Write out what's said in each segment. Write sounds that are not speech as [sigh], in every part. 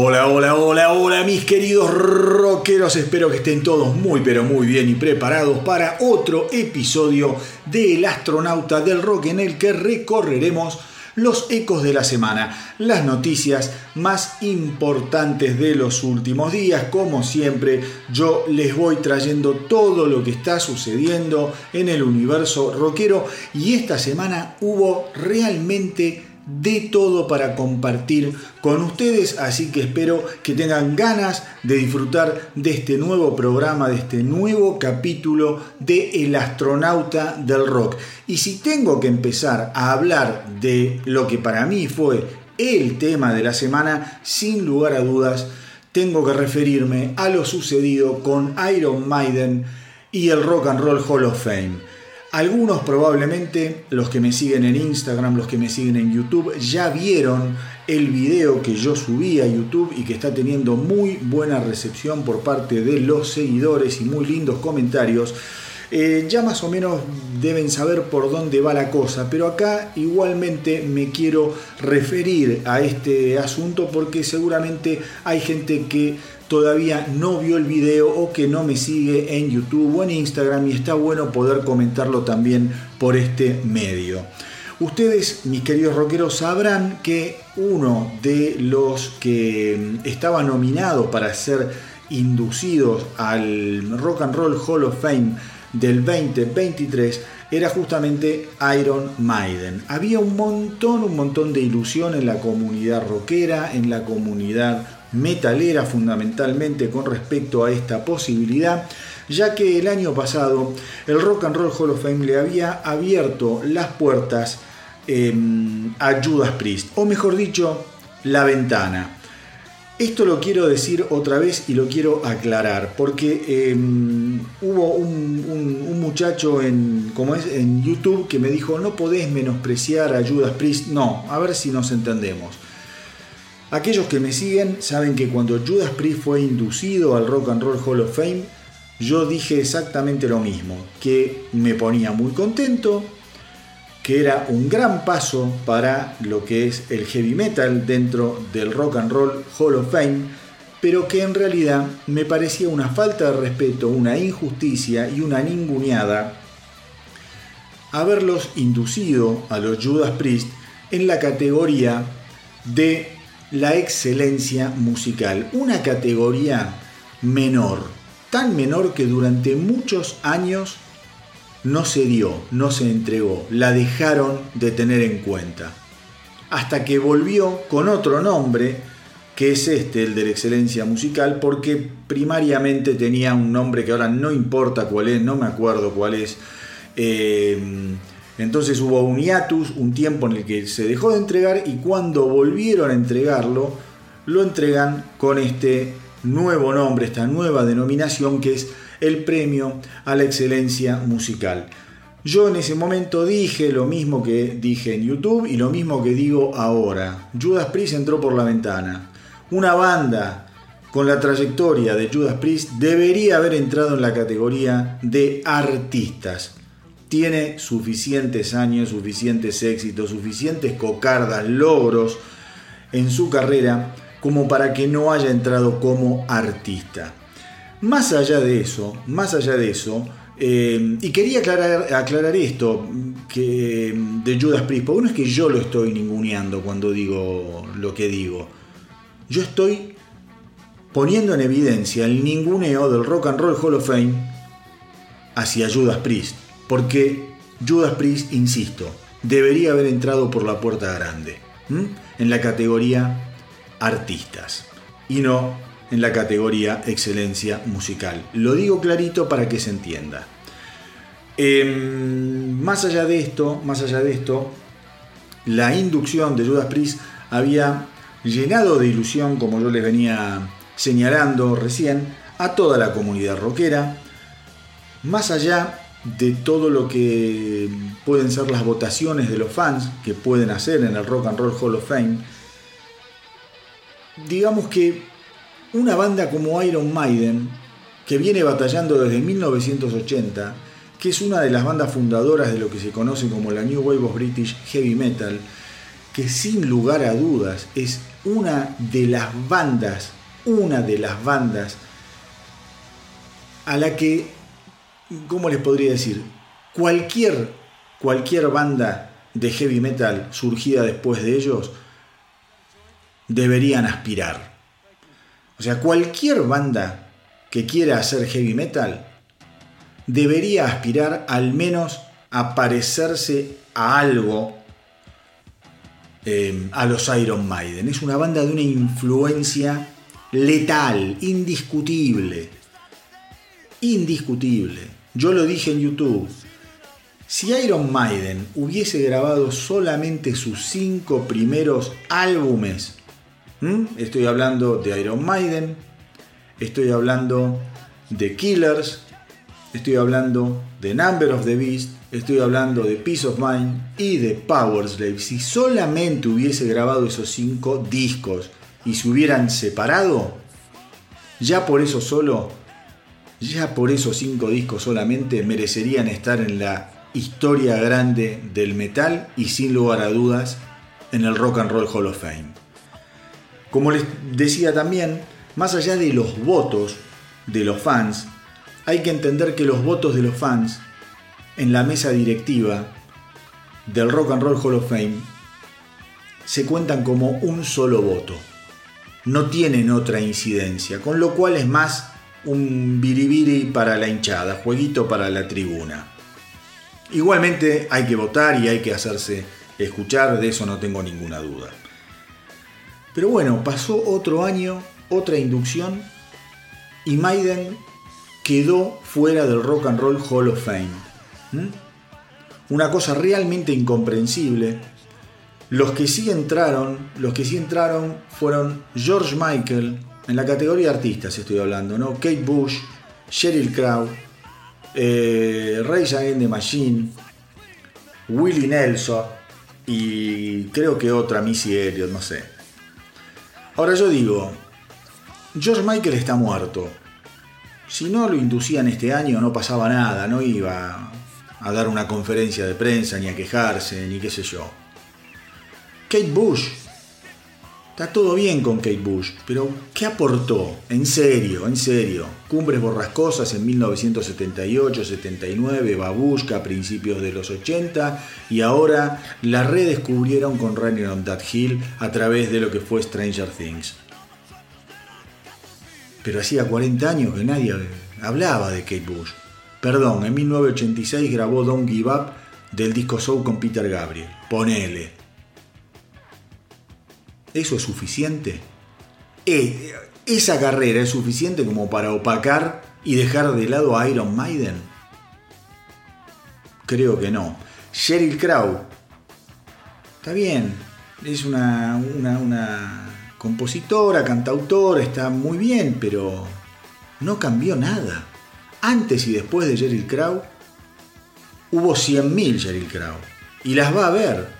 Hola, hola, hola, hola mis queridos rockeros, espero que estén todos muy pero muy bien y preparados para otro episodio de El astronauta del rock en el que recorreremos los ecos de la semana, las noticias más importantes de los últimos días. Como siempre, yo les voy trayendo todo lo que está sucediendo en el universo rockero y esta semana hubo realmente de todo para compartir con ustedes, así que espero que tengan ganas de disfrutar de este nuevo programa, de este nuevo capítulo de El astronauta del rock. Y si tengo que empezar a hablar de lo que para mí fue el tema de la semana, sin lugar a dudas, tengo que referirme a lo sucedido con Iron Maiden y el Rock and Roll Hall of Fame. Algunos probablemente, los que me siguen en Instagram, los que me siguen en YouTube, ya vieron el video que yo subí a YouTube y que está teniendo muy buena recepción por parte de los seguidores y muy lindos comentarios. Eh, ya más o menos deben saber por dónde va la cosa, pero acá igualmente me quiero referir a este asunto porque seguramente hay gente que todavía no vio el video o que no me sigue en YouTube o en Instagram y está bueno poder comentarlo también por este medio. Ustedes, mis queridos rockeros, sabrán que uno de los que estaba nominado para ser inducidos al Rock and Roll Hall of Fame del 2023 era justamente Iron Maiden. Había un montón, un montón de ilusión en la comunidad rockera, en la comunidad metalera fundamentalmente con respecto a esta posibilidad, ya que el año pasado el Rock and Roll Hall of Fame le había abierto las puertas em, a Judas Priest, o mejor dicho, la ventana. Esto lo quiero decir otra vez y lo quiero aclarar, porque em, hubo un, un, muchacho en, como es, en YouTube que me dijo, no podés menospreciar a Judas Priest. No, a ver si nos entendemos. Aquellos que me siguen saben que cuando Judas Priest fue inducido al Rock and Roll Hall of Fame, yo dije exactamente lo mismo, que me ponía muy contento, que era un gran paso para lo que es el heavy metal dentro del Rock and Roll Hall of Fame, pero que en realidad me parecía una falta de respeto, una injusticia y una ninguneada haberlos inducido a los Judas Priest en la categoría de la excelencia musical, una categoría menor, tan menor que durante muchos años no se dio, no se entregó, la dejaron de tener en cuenta. Hasta que volvió con otro nombre, que es este, el de la excelencia musical, porque primariamente tenía un nombre que ahora no importa cuál es, no me acuerdo cuál es. Eh, entonces hubo un hiatus, un tiempo en el que se dejó de entregar y cuando volvieron a entregarlo, lo entregan con este nuevo nombre, esta nueva denominación que es el premio a la excelencia musical. Yo en ese momento dije lo mismo que dije en YouTube y lo mismo que digo ahora. Judas Priest entró por la ventana. Una banda con la trayectoria de Judas Priest debería haber entrado en la categoría de artistas. Tiene suficientes años, suficientes éxitos, suficientes cocardas, logros en su carrera como para que no haya entrado como artista. Más allá de eso, más allá de eso, eh, y quería aclarar, esto que, de Judas Priest, porque no es que yo lo estoy ninguneando cuando digo lo que digo. Yo estoy poniendo en evidencia el ninguneo del Rock and Roll Hall of Fame hacia Judas Priest. Porque Judas Priest, insisto, debería haber entrado por la puerta grande, en la categoría artistas y no en la categoría excelencia musical. Lo digo clarito para que se entienda. Em, más allá de esto, más allá de esto, la inducción de Judas Priest había llenado de ilusión, como yo les venía señalando recién, a toda la comunidad rockera. Más allá de todo lo que pueden ser las votaciones de los fans que pueden hacer en el Rock and Roll Hall of Fame, digamos que una banda como Iron Maiden, que viene batallando desde 1980, que es una de las bandas fundadoras de lo que se conoce como la New Wave of British Heavy Metal, que sin lugar a dudas es una de las bandas, una de las bandas a la que, ¿cómo les podría decir? Cualquier, cualquier banda de heavy metal surgida después de ellos deberían aspirar. O sea, cualquier banda que quiera hacer heavy metal debería aspirar al menos a parecerse a algo eh, a los Iron Maiden. Es una banda de una influencia letal, indiscutible. Indiscutible. Yo lo dije en YouTube. Si Iron Maiden hubiese grabado solamente sus cinco primeros álbumes, estoy hablando de Iron Maiden, estoy hablando de Killers, estoy hablando de Number of the Beast, estoy hablando de Peace of Mind y de Power Slave. Si solamente hubiese grabado esos cinco discos y se hubieran separado, ya por eso solo, ya por esos cinco discos solamente merecerían estar en la historia grande del metal y sin lugar a dudas en el Rock and Roll Hall of Fame. Como les decía también, más allá de los votos de los fans, hay que entender que los votos de los fans en la mesa directiva del Rock and Roll Hall of Fame se cuentan como un solo voto. No tienen otra incidencia, con lo cual es más un biribiri para la hinchada, jueguito para la tribuna. Igualmente hay que votar y hay que hacerse escuchar, de eso no tengo ninguna duda. Pero bueno, pasó otro año, otra inducción y Maiden quedó fuera del Rock and Roll Hall of Fame. ¿Mm? Una cosa realmente incomprensible. Los que sí entraron, los que sí entraron fueron George Michael, en la categoría artistas estoy hablando, ¿no? Kate Bush, Sheryl Crow, eh, Ray Against the Machine, Willie Nelson y creo que otra Missy Elliott, no sé. Ahora yo digo, George Michael está muerto. Si no lo inducían este año no pasaba nada, no iba a dar una conferencia de prensa, ni a quejarse, ni qué sé yo. Kate Bush. Está todo bien con Kate Bush, pero ¿qué aportó? En serio, en serio. Cumbres borrascosas en 1978, 79, Babushka a principios de los 80 y ahora la redescubrieron con Running on That Hill a través de lo que fue Stranger Things pero hacía 40 años que nadie hablaba de Kate Bush. Perdón, en 1986 grabó Don't Give Up del disco Soul con Peter Gabriel. Ponele. ¿Eso es suficiente? Eh, ¿Esa carrera es suficiente como para opacar y dejar de lado a Iron Maiden? Creo que no. Sheryl Crow. Está bien. Es una, una compositora, cantautora, está muy bien, pero no cambió nada. Antes y después de Sheryl Crow, hubo 100.000 Sheryl Crow. Y las va a ver.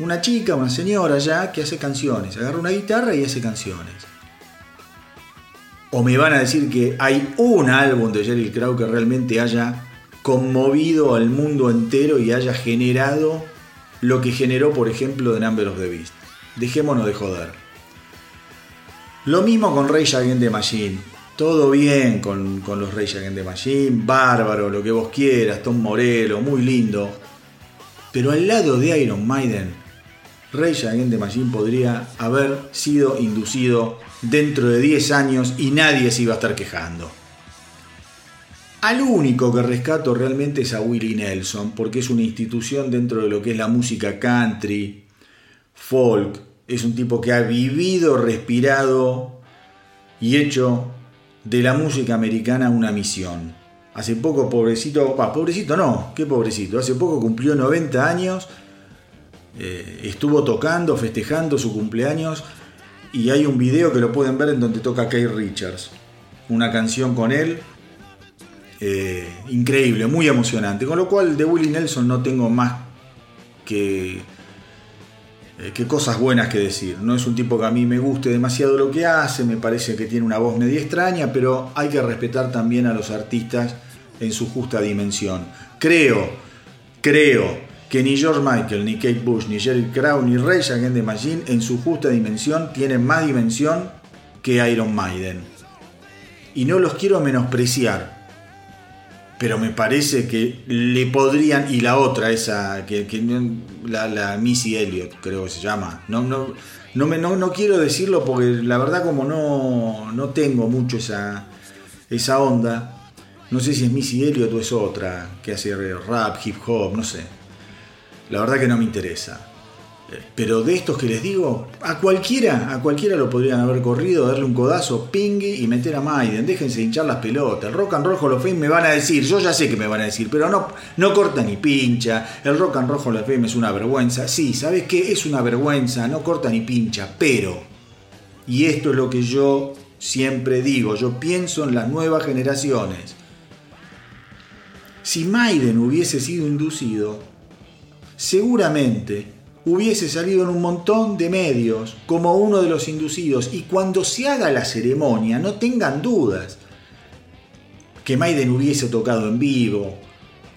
Una chica, una señora ya que hace canciones. Agarra una guitarra y hace canciones. O me van a decir que hay un álbum de Sheryl Crow que realmente haya conmovido al mundo entero y haya generado lo que generó, por ejemplo, The Number of the Beast. Dejémonos de joder. Lo mismo con Rage Against the Machine. Todo bien con, los Rage Against the Machine, bárbaro, lo que vos quieras, Tom Morello, muy lindo. Pero al lado de Iron Maiden, Rage Against the Machine podría haber sido inducido dentro de 10 años y nadie se iba a estar quejando. Al único que rescato realmente es a Willie Nelson, porque es una institución dentro de lo que es la música country, folk, es un tipo que ha vivido, respirado y hecho de la música americana una misión. Hace poco, pobrecito, pobrecito no, qué pobrecito, hace poco cumplió 90 años, eh, estuvo tocando, festejando su cumpleaños y hay un video que lo pueden ver en donde toca Kate Richards, una canción con él, eh, increíble, muy emocionante, con lo cual de Willie Nelson no tengo más que eh, qué cosas buenas que decir. No es un tipo que a mí me guste demasiado lo que hace, me parece que tiene una voz media extraña, pero hay que respetar también a los artistas en su justa dimensión. Creo, creo que ni George Michael, ni Kate Bush, ni Jerry Crow, ni Ray Against the Machine en su justa dimensión tienen más dimensión que Iron Maiden. Y no los quiero menospreciar, pero me parece que le podrían, y la otra, esa, que, la, Missy Elliott creo que se llama, no, no, no, me, no, quiero decirlo porque la verdad como no, no tengo mucho esa, esa onda, no sé si es Missy Elliott o es otra que hace rap, hip hop, no sé. La verdad que no me interesa. Pero de estos que les digo, a cualquiera, a cualquiera lo podrían haber corrido, darle un codazo, pingui y meter a Maiden. Déjense hinchar las pelotas. El rock and roll Hall of Fame me van a decir, yo ya sé que me van a decir, pero no, no corta ni pincha. El rock and roll Hall of es una vergüenza. Sí, ¿sabes qué? Es una vergüenza, no corta ni pincha, pero, y esto es lo que yo siempre digo, yo pienso en las nuevas generaciones. Si Maiden hubiese sido inducido, seguramente hubiese salido en un montón de medios como uno de los inducidos y cuando se haga la ceremonia no tengan dudas que Maiden hubiese tocado en vivo,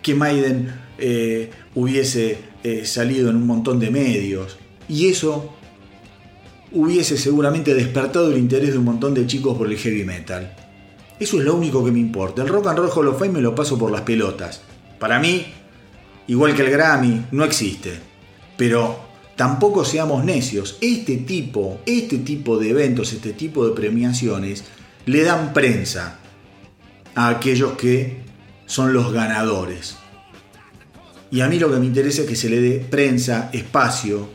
que Maiden eh, hubiese eh, salido en un montón de medios y eso hubiese seguramente despertado el interés de un montón de chicos por el heavy metal. Eso es lo único que me importa. El rock and roll Hall of me lo paso por las pelotas. Para mí, igual que el Grammy, no existe. Pero tampoco seamos necios. Este tipo, este tipo de eventos, este tipo de premiaciones, le dan prensa a aquellos que son los ganadores. Y a mí lo que me interesa es que se le dé prensa, espacio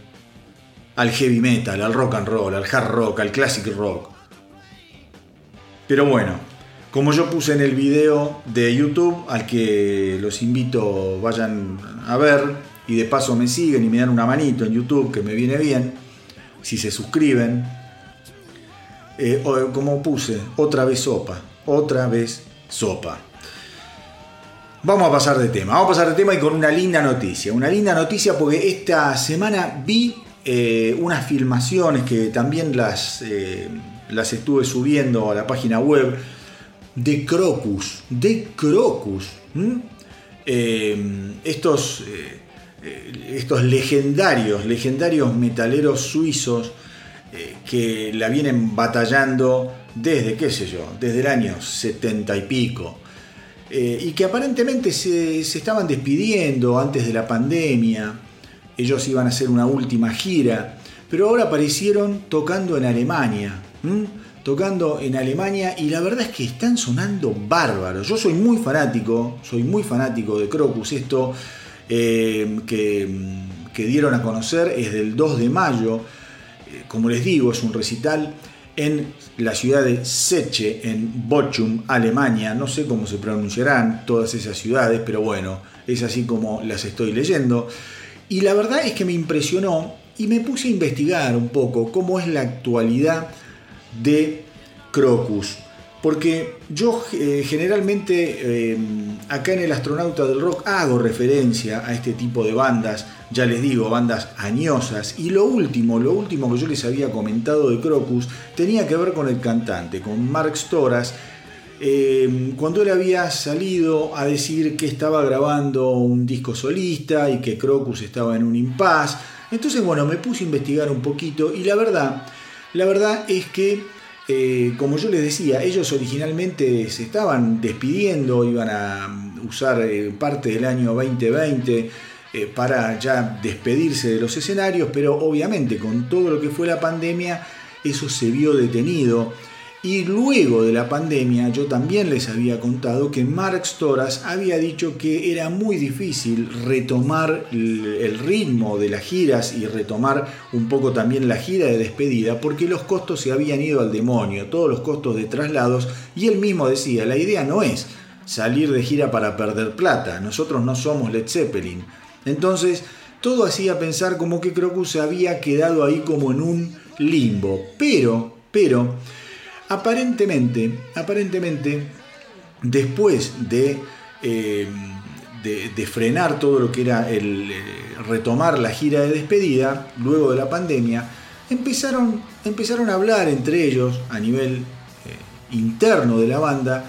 al heavy metal, al rock and roll, al hard rock, al classic rock. Pero bueno, como yo puse en el video de YouTube, al que los invito vayan a ver y de paso me siguen y me dan una manito en YouTube, que me viene bien, si se suscriben, eh, como puse, otra vez sopa, otra vez sopa. Vamos a pasar de tema, vamos a pasar de tema y con una linda noticia, una linda noticia porque esta semana vi eh, unas filmaciones que también las, eh, las estuve subiendo a la página web de Crocus, de Crocus. Eh, estos, eh, eh, estos legendarios, legendarios metaleros suizos que la vienen batallando desde, qué sé yo, desde el año 70 y pico. y que aparentemente se, estaban despidiendo antes de la pandemia. Ellos iban a hacer una última gira, pero ahora aparecieron tocando en Alemania tocando en Alemania y la verdad es que están sonando bárbaros. Yo soy muy fanático, soy muy fanático de Crocus. Esto eh, que, que, dieron a conocer es del 2 de mayo. Eh, como les digo, es un recital en la ciudad de Seche, en Bochum, Alemania. No sé cómo se pronunciarán todas esas ciudades, pero bueno, es así como las estoy leyendo. Y la verdad es que me impresionó y me puse a investigar un poco cómo es la actualidad de Crocus. Porque yo eh, generalmente eh, acá en el astronauta del rock hago referencia a este tipo de bandas, ya les digo, bandas añosas. Y lo último, lo último que yo les había comentado de Crocus tenía que ver con el cantante, con Mark Storas, eh, cuando él había salido a decir que estaba grabando un disco solista y que Crocus estaba en un impas. Entonces, bueno, me puse a investigar un poquito y la verdad, la verdad es que eh, como yo les decía, ellos originalmente se estaban despidiendo, iban a usar eh, parte del año 2020 eh, para ya despedirse de los escenarios, pero obviamente con todo lo que fue la pandemia, eso se vio detenido y luego de la pandemia yo también les había contado que Mark Storas había dicho que era muy difícil retomar el ritmo de las giras y retomar un poco también la gira de despedida porque los costos se habían ido al demonio, todos los costos de traslados y él mismo decía, la idea no es salir de gira para perder plata, nosotros no somos Led Zeppelin. Entonces, todo hacía pensar como que Crocus se había quedado ahí como en un limbo, pero, pero, Aparentemente, aparentemente, después de, eh, de, frenar todo lo que era el eh, retomar la gira de despedida, luego de la pandemia, empezaron, empezaron a hablar entre ellos a nivel eh, interno de la banda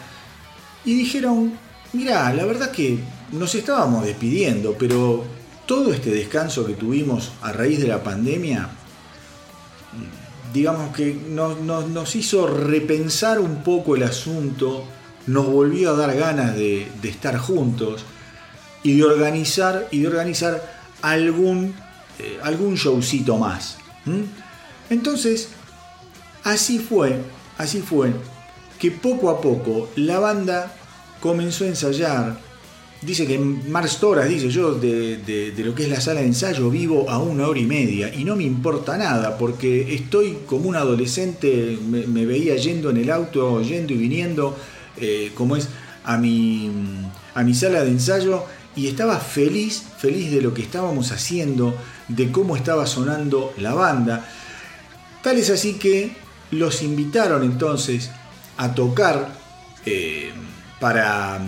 y dijeron, mira, la verdad que nos estábamos despidiendo, pero todo este descanso que tuvimos a raíz de la pandemia, digamos que nos, hizo repensar un poco el asunto, nos volvió a dar ganas de, estar juntos y de organizar, y de organizar algún, eh, algún showcito más. Entonces, así fue, así fue que poco a poco la banda comenzó a ensayar. Dice que Mark Storas dice yo de, lo que es la sala de ensayo vivo a una hora y media y no me importa nada porque estoy como un adolescente, me, veía yendo en el auto, yendo y viniendo, eh, como es a mi, a mi sala de ensayo y estaba feliz, feliz de lo que estábamos haciendo, de cómo estaba sonando la banda. Tal es así que los invitaron entonces a tocar eh, para,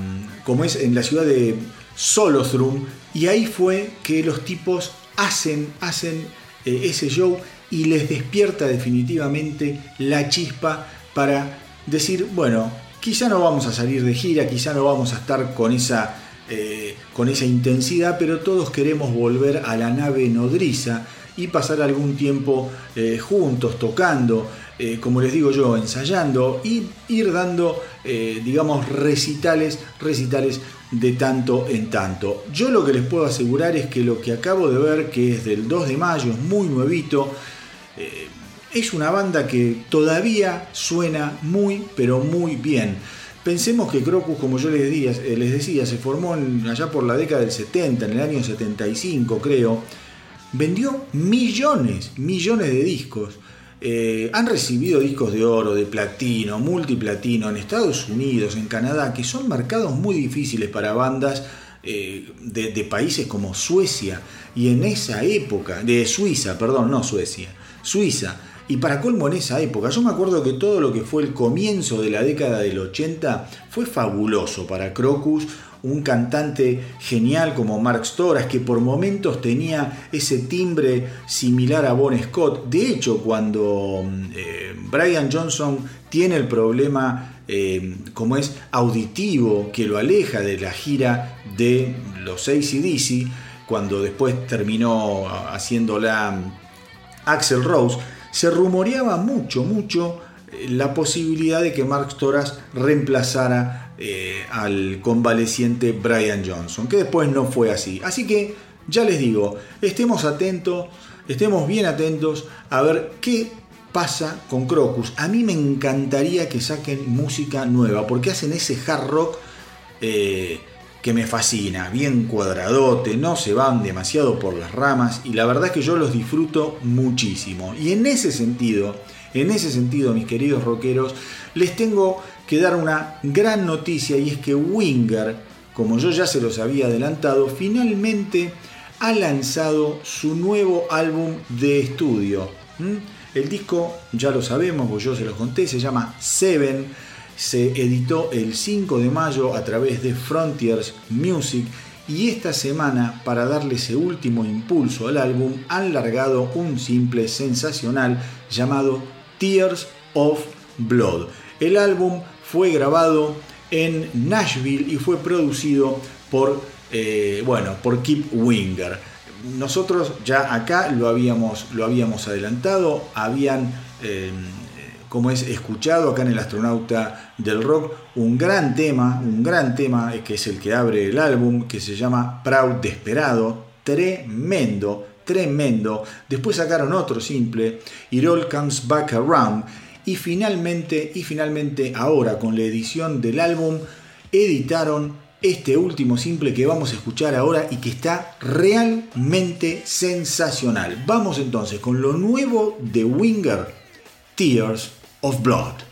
como es en la ciudad de Solostrum, y ahí fue que los tipos hacen, hacen eh, ese show y les despierta definitivamente la chispa para decir, bueno, quizá no vamos a salir de gira, quizá no vamos a estar con esa, eh, con esa intensidad, pero todos queremos volver a la nave nodriza y pasar algún tiempo juntos tocando. Eh, como les digo yo, ensayando y ir dando, eh, digamos, recitales, recitales de tanto en tanto. Yo lo que les puedo asegurar es que lo que acabo de ver, que es del 2 de mayo, es muy nuevito, eh, es una banda que todavía suena muy, pero muy bien. Pensemos que Crocus, como yo les decía, les decía se formó allá por la década del 70, en el año 75 creo, vendió millones, millones de discos. Eh, han recibido discos de oro, de platino, multiplatino en Estados Unidos, en Canadá, que son mercados muy difíciles para bandas eh, de, países como Suecia. Y en esa época, de Suiza, perdón, no Suecia, Suiza. Y para colmo en esa época, yo me acuerdo que todo lo que fue el comienzo de la década del 80 fue fabuloso para Crocus, un cantante genial como Mark Storas, que por momentos tenía ese timbre similar a Bon Scott. De hecho, cuando eh, Brian Johnson tiene el problema, eh, como es auditivo, que lo aleja de la gira de los ACDC, cuando después terminó haciéndola Axel Rose, se rumoreaba mucho, mucho eh, la posibilidad de que Mark Storas reemplazara eh, al convaleciente Brian Johnson, que después no fue así. Así que ya les digo, estemos atentos, estemos bien atentos a ver qué pasa con Crocus. A mí me encantaría que saquen música nueva, porque hacen ese hard rock eh, que me fascina, bien cuadradote, no se van demasiado por las ramas y la verdad es que yo los disfruto muchísimo. Y en ese sentido, en ese sentido, mis queridos rockeros, les tengo que dar una gran noticia y es que Winger, como yo ya se los había adelantado, finalmente ha lanzado su nuevo álbum de estudio. El disco, ya lo sabemos, pues yo se los conté, se llama Seven. Se editó el 5 de mayo a través de Frontiers Music y esta semana, para darle ese último impulso al álbum, han largado un simple sensacional llamado Tears of Blood. El álbum fue grabado en Nashville y fue producido por, eh, bueno, por Kip Winger. Nosotros ya acá lo habíamos, lo habíamos adelantado, habían, em, como es escuchado acá en el astronauta del rock, un gran tema, un gran tema que es el que abre el álbum, que se llama Proud Desperado, tremendo, tremendo. Después sacaron otro simple, It All Comes Back Around, y finalmente, y finalmente ahora con la edición del álbum, editaron este último simple que vamos a escuchar ahora y que está realmente sensacional. Vamos entonces con lo nuevo de Winger, Tears of Blood.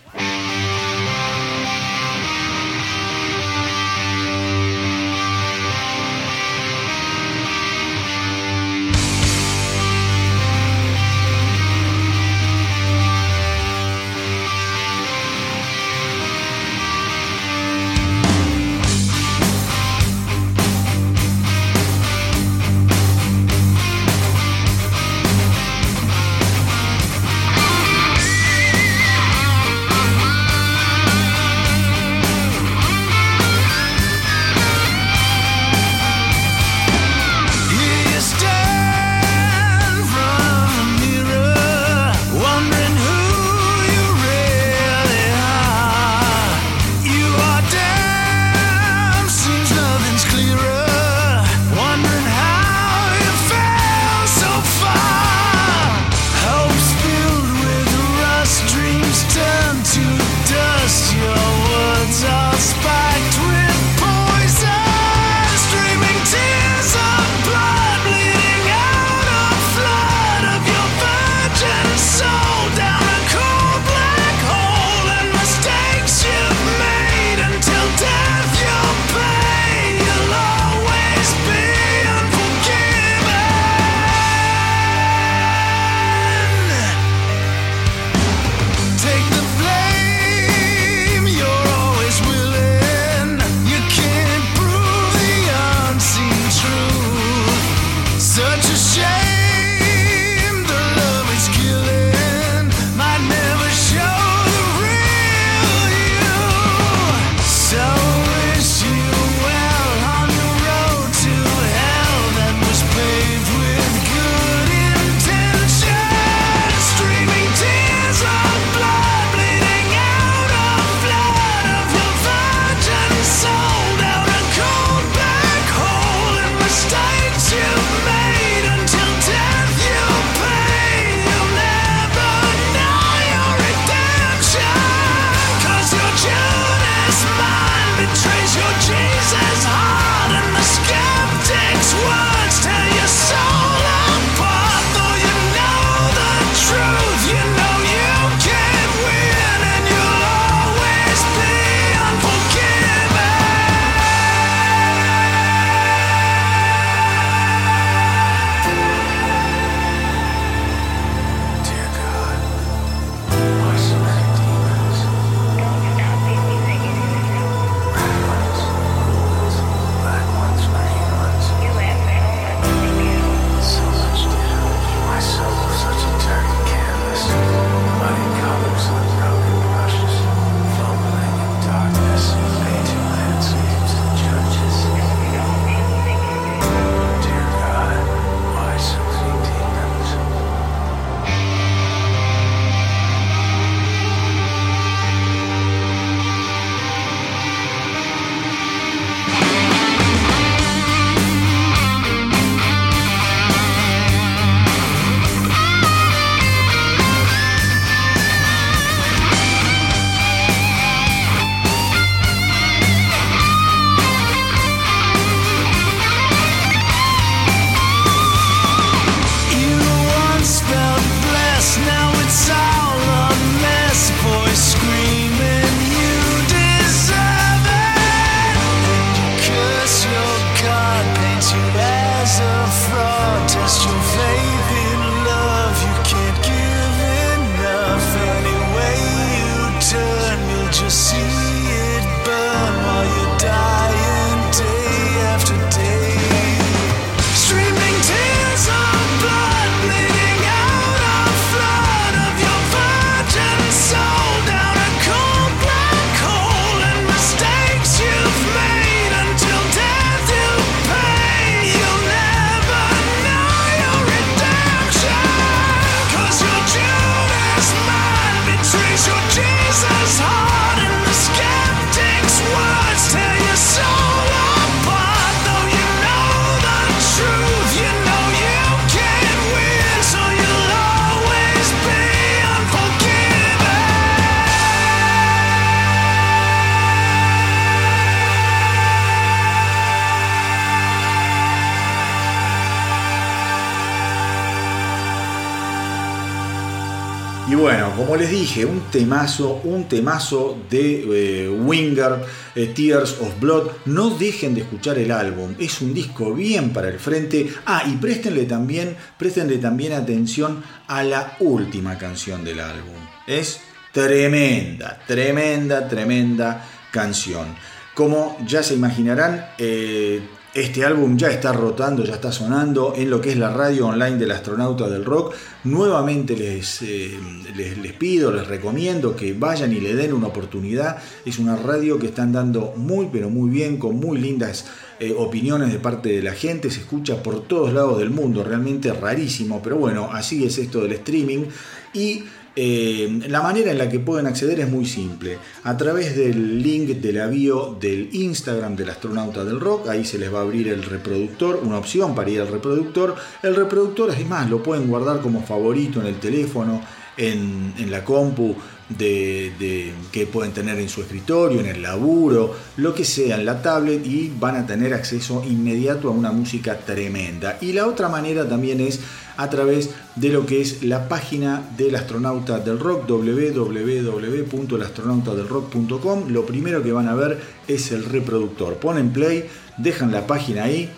Les dije, un temazo, un temazo de eh, Winger, eh, Tears of Blood. No dejen de escuchar el álbum, es un disco bien para el frente. Ah, y préstenle también, préstenle también atención a la última canción del álbum. Es tremenda, tremenda, tremenda canción. Como ya se imaginarán, eh, este álbum ya está rotando, ya está sonando en lo que es la radio online del astronauta del rock. Nuevamente les, eh, les, pido, les recomiendo que vayan y le den una oportunidad. Es una radio que están dando muy, pero muy bien, con muy lindas eh, opiniones de parte de la gente. Se escucha por todos lados del mundo, realmente rarísimo. Pero bueno, así es esto del streaming. Y eh, la manera en la que pueden acceder es muy simple. A través del link de la bio del Instagram del astronauta del rock, ahí se les va a abrir el reproductor, una opción para ir al reproductor. El reproductor, es más, lo pueden guardar como favorito en el teléfono, en, en la compu de, que pueden tener en su escritorio, en el laburo, lo que sea, en la tablet y van a tener acceso inmediato a una música tremenda. Y la otra manera también es a través de lo que es la página del astronauta del rock, www.elastronautadelrock.com. Lo primero que van a ver es el reproductor. Ponen play, dejan la página ahí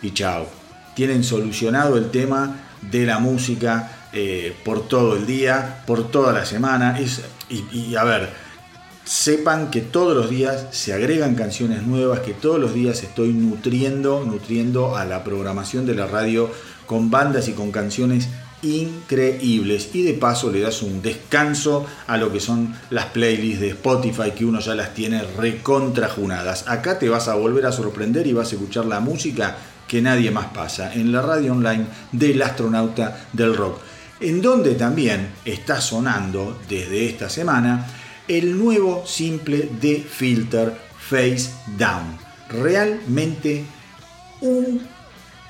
y chao. Tienen solucionado el tema de la música eh, por todo el día, por toda la semana. y, a ver, sepan que todos los días se agregan canciones nuevas, que todos los días estoy nutriendo, nutriendo a la programación de la radio con bandas y con canciones increíbles y de paso le das un descanso a lo que son las playlists de Spotify que uno ya las tiene recontrajunadas. Acá te vas a volver a sorprender y vas a escuchar la música que nadie más pasa en la radio online del astronauta del rock en donde también está sonando desde esta semana el nuevo simple de Filter Face Down. Realmente un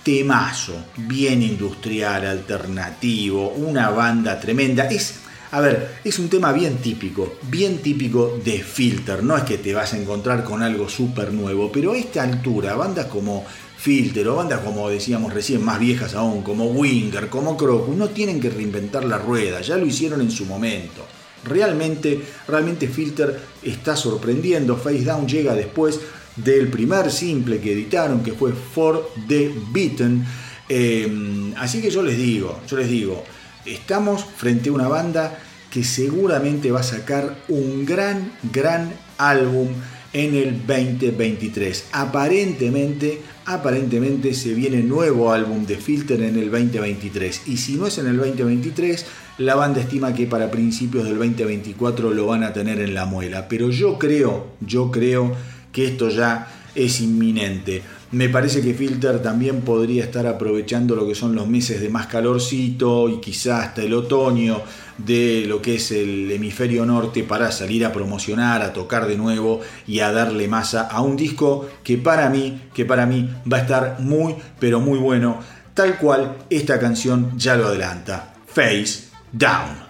temazo, bien industrial, alternativo, una banda tremenda. Es, a ver, es un tema bien típico, bien típico de Filter. No es que te vas a encontrar con algo súper nuevo, pero a esta altura, bandas como Filter o bandas como decíamos recién, más viejas aún, como Winger, como Crocus, no tienen que reinventar la rueda, ya lo hicieron en su momento. Realmente, realmente Filter está sorprendiendo. Face Down llega después del primer simple que editaron, que fue For the Beaten. Eh, así que yo les digo, yo les digo, estamos frente a una banda que seguramente va a sacar un gran, gran álbum en el 2023. Aparentemente, aparentemente se viene nuevo álbum de Filter en el 2023. Y si no es en el 2023, la banda estima que para principios del 2024 lo van a tener en la muela. Pero yo creo, yo creo que esto ya es inminente. Me parece que Filter también podría estar aprovechando lo que son los meses de más calorcito y quizás hasta el otoño de lo que es el hemisferio norte para salir a promocionar, a tocar de nuevo y a darle masa a un disco que para mí, que para mí va a estar muy pero muy bueno, tal cual esta canción ya lo adelanta. Face Down. down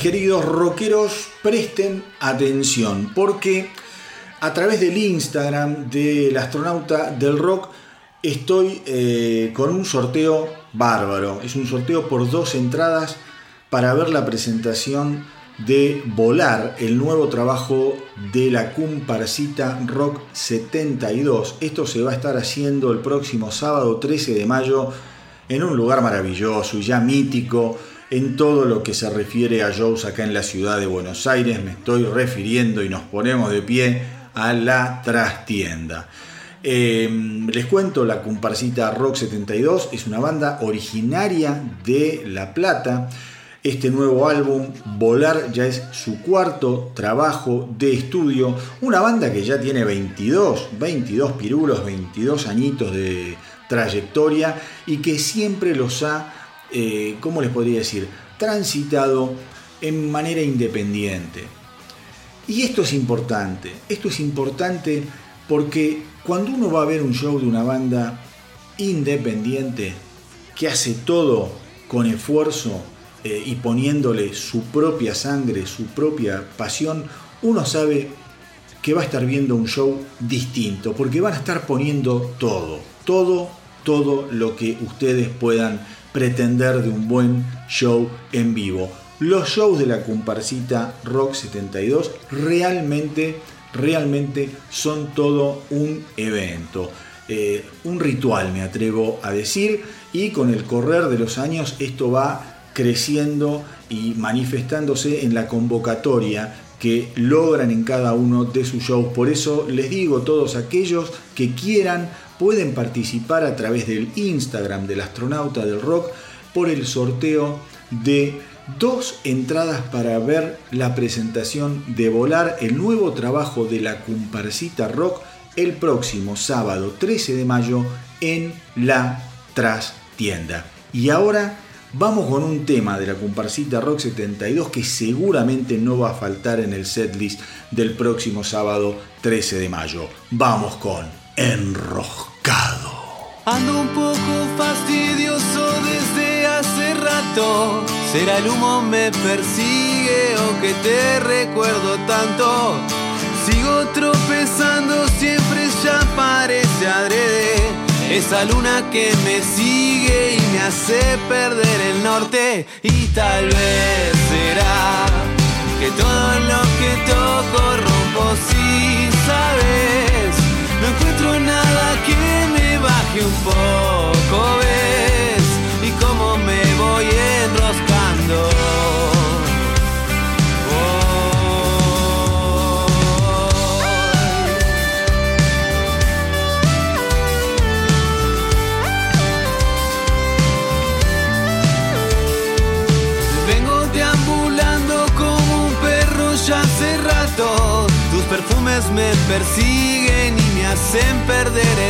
queridos rockeros, presten atención porque a través del Instagram del astronauta del rock estoy eh, con un sorteo bárbaro. Es un sorteo por dos entradas para ver la presentación de Volar, el nuevo trabajo de la comparsita Rock 72. Esto se va a estar haciendo el próximo sábado 13 de mayo en un lugar maravilloso y ya mítico en todo lo que se refiere a shows acá en la ciudad de Buenos Aires. Me estoy refiriendo y nos ponemos de pie a la trastienda. Em, les cuento, la comparsita Rock 72 es una banda originaria de La Plata. Este nuevo álbum, Volar, ya es su cuarto trabajo de estudio. Una banda que ya tiene 22, 22 pirulos, 22 añitos de trayectoria y que siempre los ha eh, ¿cómo les podría decir?, transitado en manera independiente. Y esto es importante, esto es importante porque cuando uno va a ver un show de una banda independiente que hace todo con esfuerzo eh, y poniéndole su propia sangre, su propia pasión, uno sabe que va a estar viendo un show distinto, porque van a estar poniendo todo, todo, todo lo que ustedes puedan pretender de un buen show en vivo. Los shows de la comparsita Rock 72 realmente, realmente son todo un evento. Eh, un ritual, me atrevo a decir, y con el correr de los años esto va creciendo y manifestándose en la convocatoria que logran en cada uno de sus shows. Por eso les digo, todos aquellos que quieran pueden participar a través del Instagram del astronauta del rock por el sorteo de dos entradas para ver la presentación de Volar, el nuevo trabajo de la comparsita rock, el próximo sábado 13 de mayo en la trastienda. Y ahora vamos con un tema de la comparsita Rock 72 que seguramente no va a faltar en el setlist del próximo sábado 13 de mayo. Vamos con Ando un poco fastidioso desde hace rato. ¿Será el humo me persigue o que te recuerdo tanto? Sigo tropezando, siempre ya parece adrede. Esa luna que me sigue y me hace perder el norte. Y tal vez será que todo lo que toco rompo si sabes me baje un poco, ¿ves? Y cómo me voy enroscando. Ya hace rato. Tus perfumes me persiguen y hacen perder el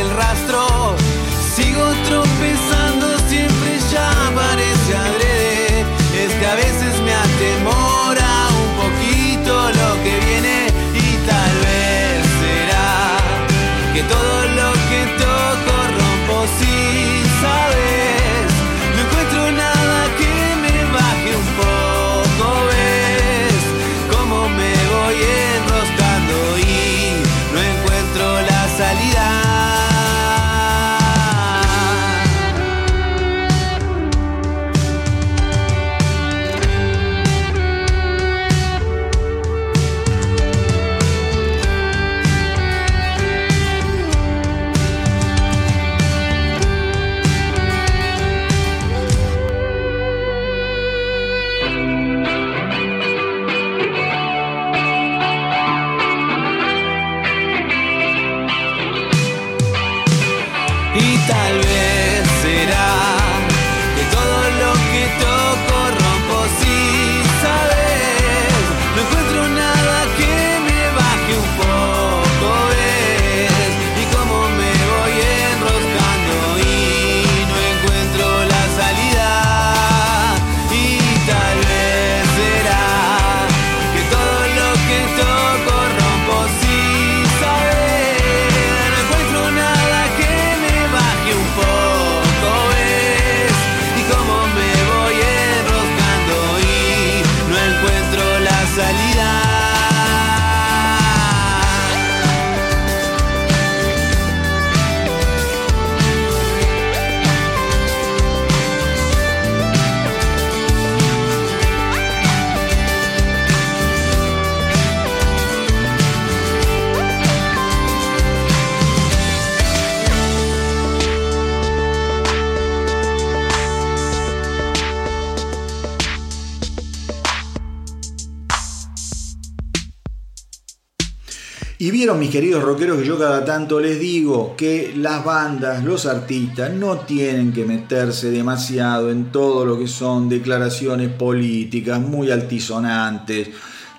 Mis queridos rockeros que yo cada tanto les digo que las bandas, los artistas no tienen que meterse demasiado en todo lo que son declaraciones políticas muy altisonantes.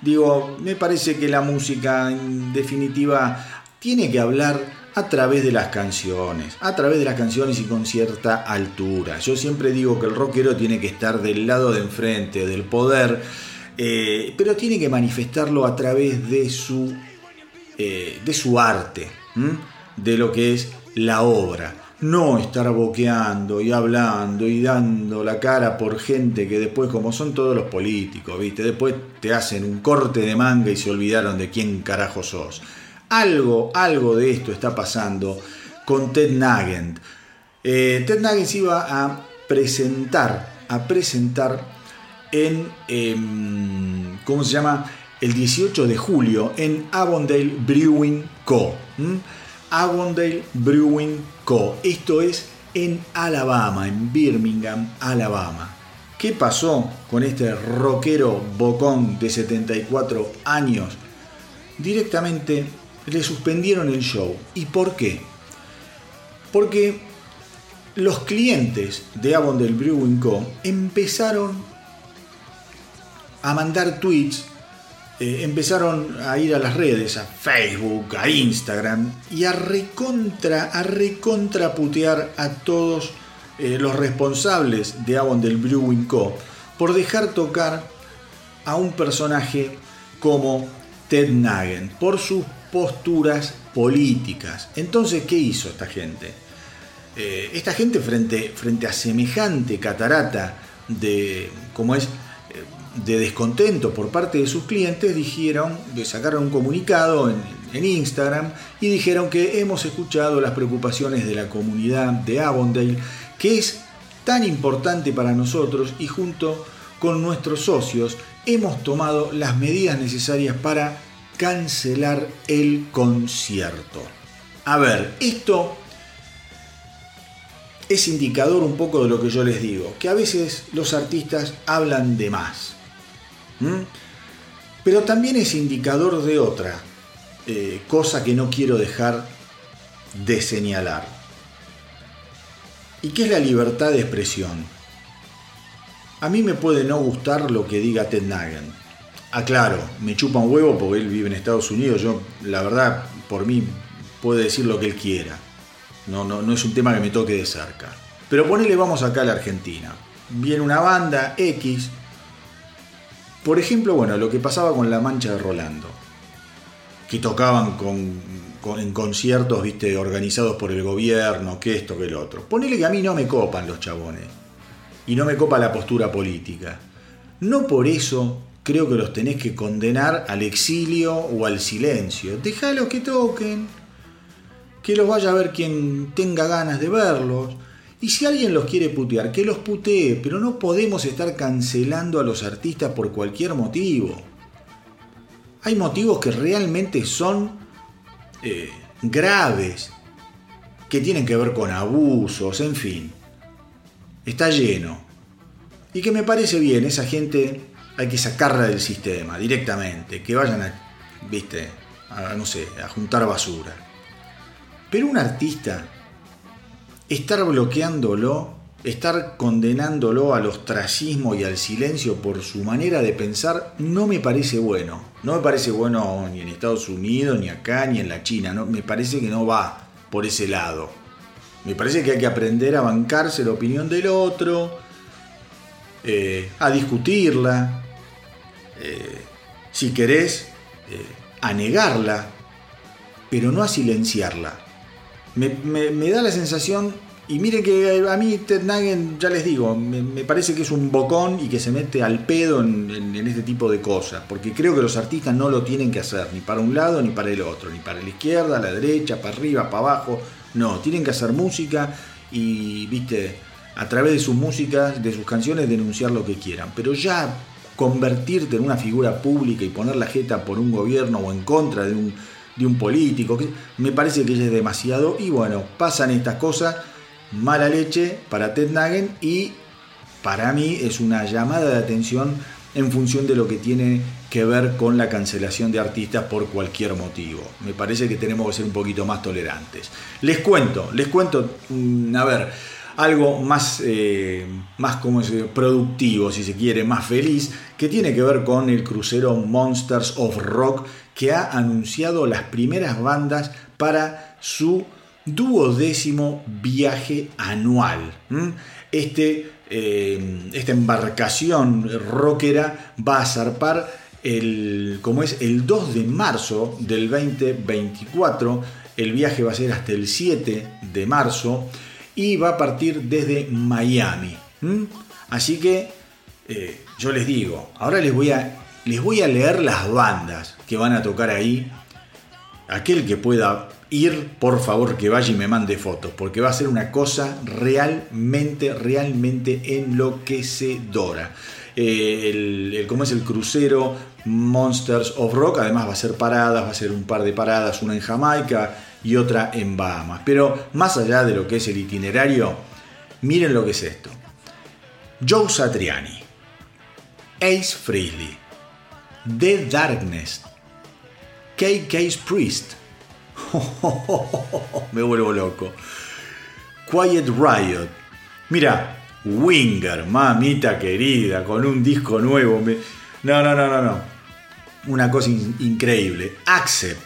Digo, me parece que la música en definitiva tiene que hablar a través de las canciones, a través de las canciones y con cierta altura. Yo siempre digo que el rockero tiene que estar del lado de enfrente, del poder, eh, pero tiene que manifestarlo a través de su eh, de su arte, de lo que es la obra. No estar boqueando y hablando y dando la cara por gente que después, como son todos los políticos, ¿viste? Después te hacen un corte de manga y se olvidaron de quién carajo sos. Algo, algo de esto está pasando con Ted Nugent. Eh, Ted Nugent iba a presentar, a presentar en, em, ¿cómo se llama? El 18 de julio en Avondale Brewing Co. Avondale Brewing Co. Esto es en Alabama, en Birmingham, Alabama. ¿Qué pasó con este rockero bocón de 74 años? Directamente le suspendieron el show. ¿Y por qué? Porque los clientes de Avondale Brewing Co. empezaron a mandar tweets eh, empezaron a ir a las redes, a Facebook, a Instagram, y a recontra, a recontraputear a todos eh, los responsables de Avon del Brewing Co. por dejar tocar a un personaje como Ted Nugent, por sus posturas políticas. Entonces, ¿qué hizo esta gente? Eh, esta gente frente, frente a semejante catarata de, como es de descontento por parte de sus clientes, dijeron, sacaron un comunicado en, en, Instagram y dijeron que hemos escuchado las preocupaciones de la comunidad de Avondale, que es tan importante para nosotros y junto con nuestros socios hemos tomado las medidas necesarias para cancelar el concierto. A ver, esto es indicador un poco de lo que yo les digo, que a veces los artistas hablan de más. ¿Mm? Pero también es indicador de otra eh, cosa que no quiero dejar de señalar. Y que es la libertad de expresión. A mí me puede no gustar lo que diga Ted Nugent. Aclaro, me chupa un huevo porque él vive en Estados Unidos. Yo, la verdad, por mí puede decir lo que él quiera. No, no, no es un tema que me toque de cerca. Pero ponele, vamos acá a la Argentina. Viene una banda X por ejemplo, bueno, lo que pasaba con la mancha de Rolando, que tocaban en conciertos, viste, organizados por el gobierno, que esto, que el otro. Ponele que a mí no me copan los chabones. Y no me copa la postura política. No por eso creo que los tenés que condenar al exilio o al silencio. Déjalos que toquen. Que los vaya a ver quien tenga ganas de verlos y si alguien los quiere putear, que los putee, pero no podemos estar cancelando a los artistas por cualquier motivo. Hay motivos que realmente son eh, graves, que tienen que ver con abusos, en fin. Está lleno. Y que me parece bien, esa gente hay que sacarla del sistema directamente, que vayan a, viste, a, no sé, a juntar basura. Pero un artista estar bloqueándolo, estar condenándolo al ostracismo y al silencio por su manera de pensar, no me parece bueno. No me parece bueno ni en Estados Unidos, ni acá, ni en la China. Me parece que no va por ese lado. Me parece que hay que aprender a bancarse la opinión del otro, eh, a discutirla, eh, si querés, eh, a negarla, pero no a silenciarla. Me, da la sensación, y miren que a mí Ted Nugent, ya les digo, me, parece que es un bocón y que se mete al pedo en, este tipo de cosas, porque creo que los artistas no lo tienen que hacer, ni para un lado ni para el otro, ni para la izquierda, la derecha, para arriba, para abajo, no, tienen que hacer música y, viste, a través de sus músicas, de sus canciones, denunciar lo que quieran, pero ya convertirte en una figura pública y poner la jeta por un gobierno o en contra de un de un político. Me parece que es demasiado. Y bueno, pasan estas cosas. Mala leche para Ted Nugent y para mí es una llamada de atención en función de lo que tiene que ver con la cancelación de artistas por cualquier motivo. Me parece que tenemos que ser un poquito más tolerantes. Les cuento, les cuento, mm, a ver, algo más, eh, más como es, productivo, si se quiere, más feliz, que tiene que ver con el crucero Monsters of Rock, que ha anunciado las primeras bandas para su duodécimo viaje anual. Este, eh, esta embarcación rockera va a zarpar el, como es el 2 de marzo del 2024. El viaje va a ser hasta el 7 de marzo y va a partir desde Miami. Así que eh, yo les digo, ahora les voy, a, les voy a leer las bandas que van a tocar ahí. Aquel que pueda ir, por favor, que vaya y me mande fotos, porque va a ser una cosa realmente, realmente enloquecedora. Eh, el, ¿Cómo es el crucero Monsters of Rock? Además va a ser paradas, va a ser un par de paradas, una en Jamaica y otra en Bahamas. Pero más allá de lo que es el itinerario, miren lo que es esto. Joe Satriani, Ace Frehley, The Darkness, KK's Priest, [laughs] Me vuelvo loco. Quiet Riot. Mira, Winger, mamita querida, con un disco nuevo. No, no, no, no, no. Una cosa increíble. Accept,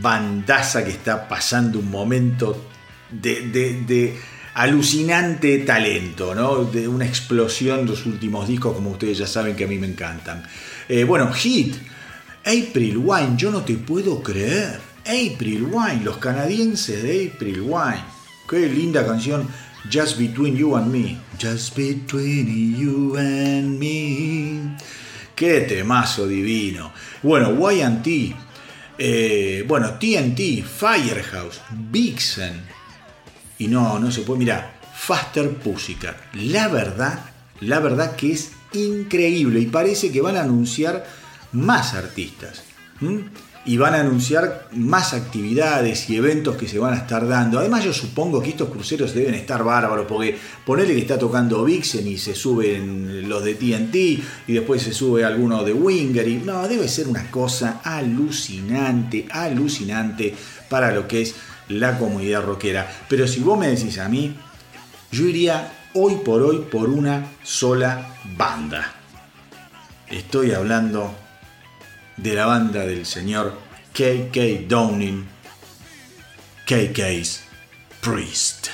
bandaza que está pasando un momento de, alucinante talento, ¿no? De una explosión los últimos discos, como ustedes ya saben que a mí me encantan. Eh, bueno, Hit, April Wine, yo no te puedo creer. April Wine, los canadienses de April Wine. Qué linda canción, Just Between You and Me. Just Between You and Me. Qué temazo divino. Bueno, YT. Eh, bueno, TNT, Firehouse, Vixen. Y no, no se puede. Mirar, Faster Pussycat. La verdad, la verdad que es increíble. Y parece que van a anunciar más artistas y van a anunciar más actividades y eventos que se van a estar dando. Además yo supongo que estos cruceros deben estar bárbaros porque ponerle que está tocando Vixen y se suben los de TNT y después se sube alguno de Winger y no, debe ser una cosa alucinante, alucinante para lo que es la comunidad rockera. Pero si vos me decís a mí, yo iría hoy por hoy por una sola banda. Estoy hablando de la banda del señor KK Downing, KK's Priest.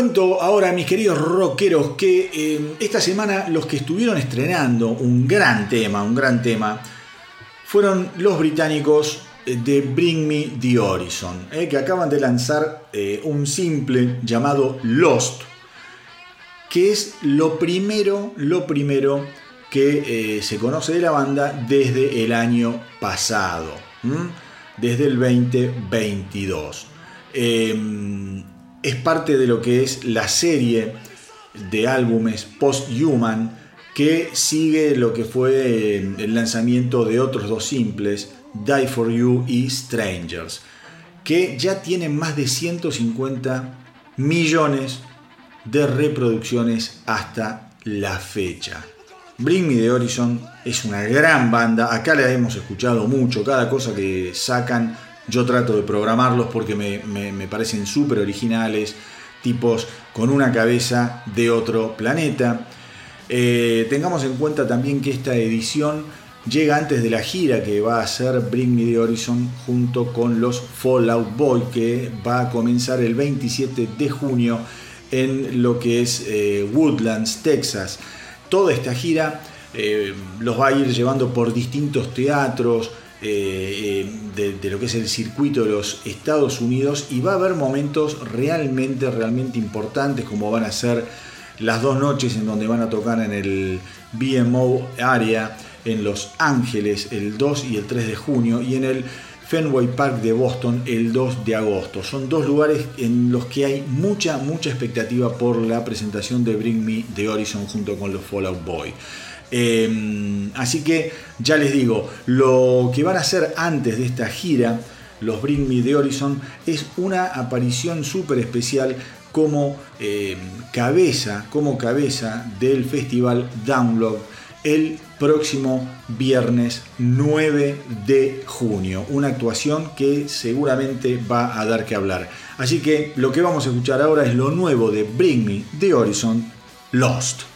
Cuento ahora, mis queridos rockeros, que eh, esta semana los que estuvieron estrenando un gran tema, un gran tema, fueron los británicos eh, de Bring Me the Horizon, eh, que acaban de lanzar un simple llamado Lost, que es lo primero, lo primero que se conoce de la banda desde el año pasado, desde el 2022 es parte de lo que es la serie de álbumes Post-Human que sigue lo que fue eh, el lanzamiento de otros dos simples, Die for You y Strangers, que ya tienen más de 150 millones de reproducciones hasta la fecha. Bring Me the Horizon es una gran banda, acá la hemos escuchado mucho, cada cosa que sacan yo trato de programarlos porque me, parecen súper originales, tipos con una cabeza de otro planeta. Eh, tengamos en cuenta también que esta edición llega antes de la gira que va a hacer Bring Me the Horizon junto con los Fallout Boy que va a comenzar el 27 de junio en lo que es eh, Woodlands, Texas. Toda esta gira eh, los va a ir llevando por distintos teatros, eh, eh, de, lo que es el circuito de los Estados Unidos y va a haber momentos realmente, realmente importantes como van a ser las dos noches en donde van a tocar en el BMO área en Los Ángeles el 2 y el 3 de junio y en el Fenway Park de Boston el 2 de agosto. Son dos lugares en los que hay mucha, mucha expectativa por la presentación de Bring Me the Horizon junto con los Fallout Boy. Em, así que ya les digo, lo que van a hacer antes de esta gira, los Bring Me the Horizon, es una aparición súper especial como em, cabeza, como cabeza del festival Download el próximo viernes 9 de junio. Una actuación que seguramente va a dar que hablar. Así que lo que vamos a escuchar ahora es lo nuevo de Bring Me the Horizon, Lost.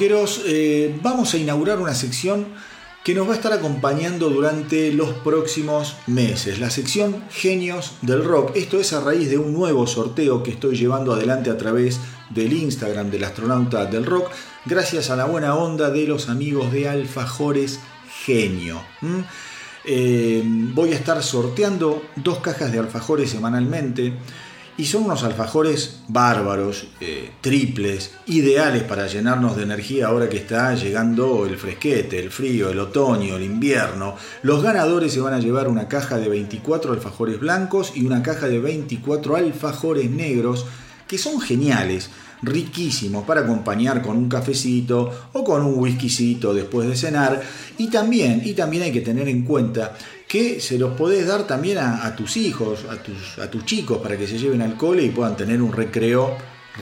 Eh, vamos a inaugurar una sección que nos va a estar acompañando durante los próximos meses, la sección Genios del Rock. Esto es a raíz de un nuevo sorteo que estoy llevando adelante a través del Instagram del astronauta del rock, gracias a la buena onda de los amigos de Alfajores Genio. Eh, voy a estar sorteando dos cajas de alfajores semanalmente. Y son unos alfajores bárbaros, eh, triples, ideales para llenarnos de energía ahora que está llegando el fresquete, el frío, el otoño, el invierno. Los ganadores se van a llevar una caja de 24 alfajores blancos y una caja de 24 alfajores negros, que son geniales riquísimos para acompañar con un cafecito o con un whiskycito después de cenar. Y también, y también hay que tener en cuenta que se los podés dar también a, tus hijos, a tus, chicos, para que se lleven al cole y puedan tener un recreo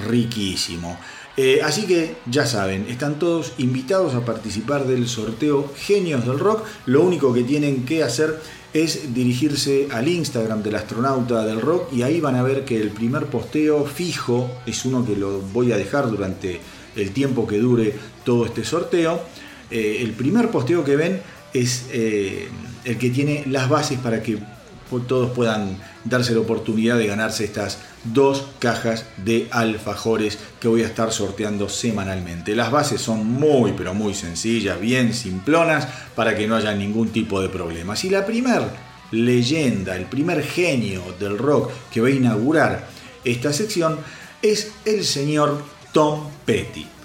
riquísimo. Eh, así que ya saben, están todos invitados a participar del sorteo Genios del Rock. Lo único que tienen que hacer es dirigirse al Instagram del astronauta del rock y ahí van a ver que el primer posteo fijo es uno que lo voy a dejar durante el tiempo que dure todo este sorteo. Eh, el primer posteo que ven es eh, el que tiene las bases para que todos puedan darse la oportunidad de ganarse estas dos cajas de alfajores que voy a estar sorteando semanalmente. Las bases son muy pero muy sencillas, bien simplonas para que no haya ningún tipo de problemas. Y la primer leyenda, el primer genio del rock que va a inaugurar esta sección es el señor Tom Petty.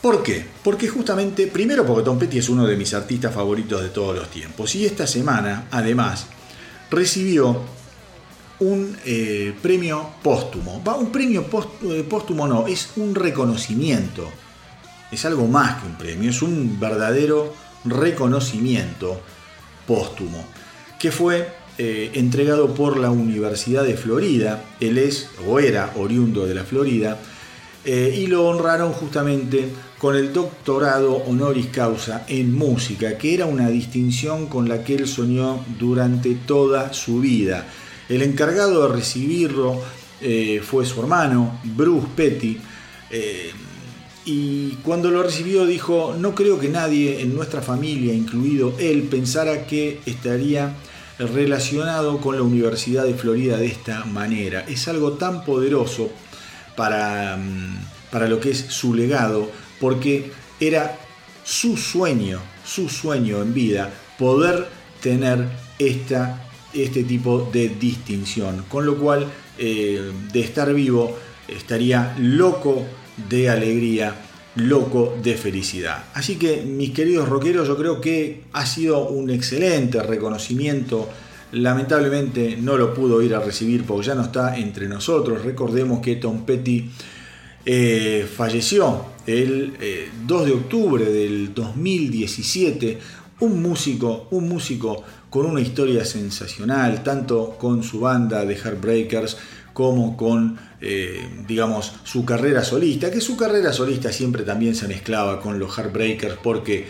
¿Por qué? Porque justamente, primero porque Tom Petty es uno de mis artistas favoritos de todos los tiempos. Y esta semana, además, recibió un eh, premio póstumo. Un premio eh, póstumo no, es un reconocimiento. Es algo más que un premio, es un verdadero reconocimiento póstumo, que fue eh, entregado por la Universidad de Florida. Él es o era oriundo de la Florida y lo honraron justamente con el doctorado honoris causa en música, que era una distinción con la que él soñó durante toda su vida. El encargado de recibirlo eh, fue su hermano, Bruce Petty, eh, y cuando lo recibió dijo, no creo que nadie en nuestra familia, incluido él, pensara que estaría relacionado con la Universidad de Florida de esta manera. Es algo tan poderoso para, mm, para lo que es su legado, porque era su sueño, su sueño en vida, poder tener esta, este tipo de distinción. Con lo cual, eh, de estar vivo, estaría loco de alegría, loco de felicidad. Así que, mis queridos rockeros, yo creo que ha sido un excelente reconocimiento. Lamentablemente no lo pudo ir a recibir porque ya no está entre nosotros. Recordemos que Tom Petty eh, falleció el 2 eh, de octubre del 2017, un músico, un músico con una historia sensacional, tanto con su banda de Heartbreakers como con, eh, digamos, su carrera solista, que su carrera solista siempre también se mezclaba con los Heartbreakers porque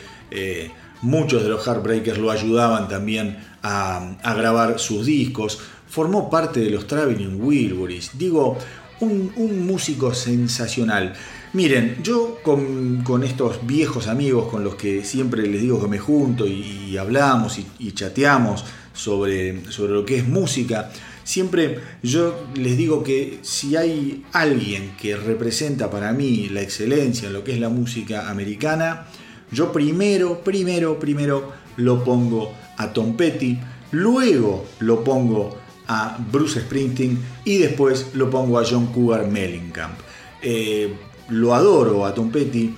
muchos de los Heartbreakers lo ayudaban también a grabar sus discos, formó parte de los Traveling Wilburys, digo, un, músico sensacional. Miren, yo con, estos viejos amigos con los que siempre les digo que me junto y, hablamos y, chateamos sobre, sobre lo que es música, siempre yo les digo que si hay alguien que representa para mí la excelencia en lo que es la música americana, yo primero, primero, primero lo pongo a Tom Petty, luego lo pongo a Bruce Springsteen y después lo pongo a John Cougar Mellencamp. Eh, lo adoro a Tom Petty,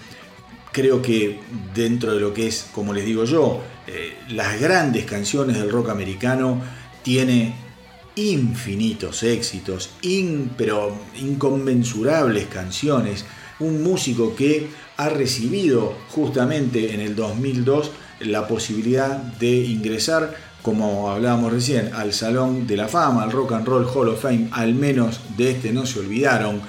creo que dentro de lo que es, como les digo yo, eh, las grandes canciones del rock americano, tiene infinitos éxitos, pero inconmensurables canciones. Un músico que ha recibido justamente en el 2002 la posibilidad de ingresar como hablábamos recién, al Salón de la Fama, al Rock and Roll Hall of Fame, al menos de este no se olvidaron,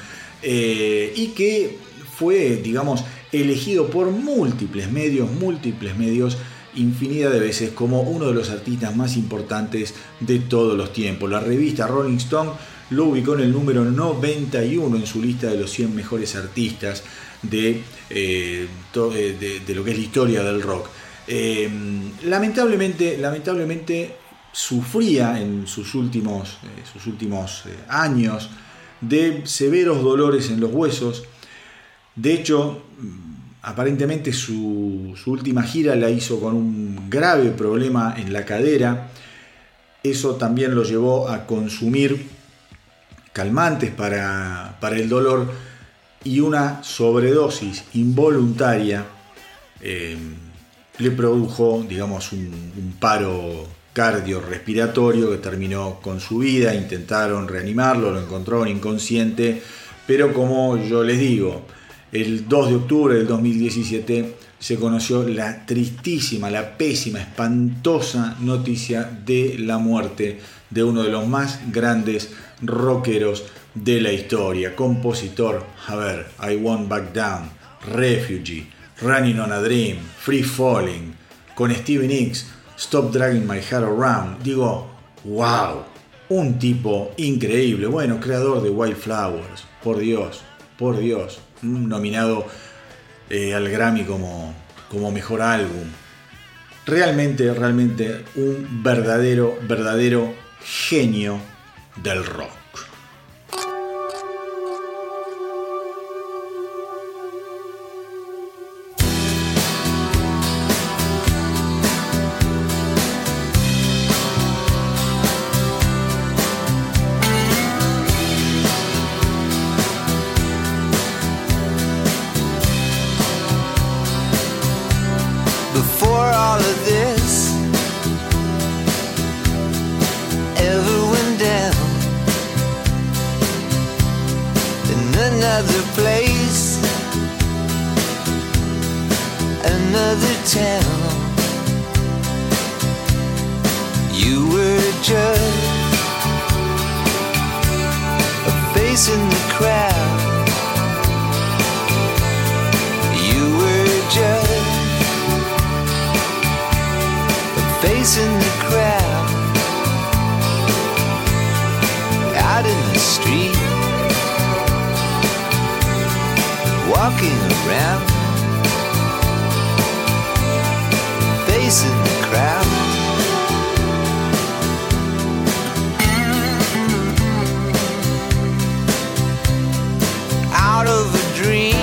eh, y que fue, digamos, elegido por múltiples medios, múltiples medios, infinidad de veces como uno de los artistas más importantes de todos los tiempos. La revista Rolling Stone lo ubicó en el número 91 en su lista de los 100 mejores artistas de, eh, de, lo que es la historia del rock. lamentablemente, lamentablemente sufría en sus últimos, sus últimos años de severos dolores en los huesos. De hecho, aparentemente su, última gira la hizo con un grave problema en la cadera. Eso también lo llevó a consumir calmantes para, el dolor y una sobredosis involuntaria eh, le produjo, digamos, un paro cardiorrespiratorio que terminó con su vida, intentaron reanimarlo, lo encontró inconsciente, pero como yo les digo, el 2 de octubre del 2017 se conoció la tristísima, la pésima, espantosa noticia de la muerte de uno de los más grandes rockeros de la historia, compositor, a ver, I Won't Back Down, Refugee, Running on a Dream, Free Falling, con Stevie Nicks, Stop Dragging My Heart Around. Digo, wow, un tipo increíble. Bueno, creador de Wildflowers, por Dios, por Dios. Nominado eh, al Grammy como, como mejor álbum. Realmente, realmente un verdadero, verdadero genio del rock. facing the crowd out in the street, walking around, facing the crowd. Out of a dream,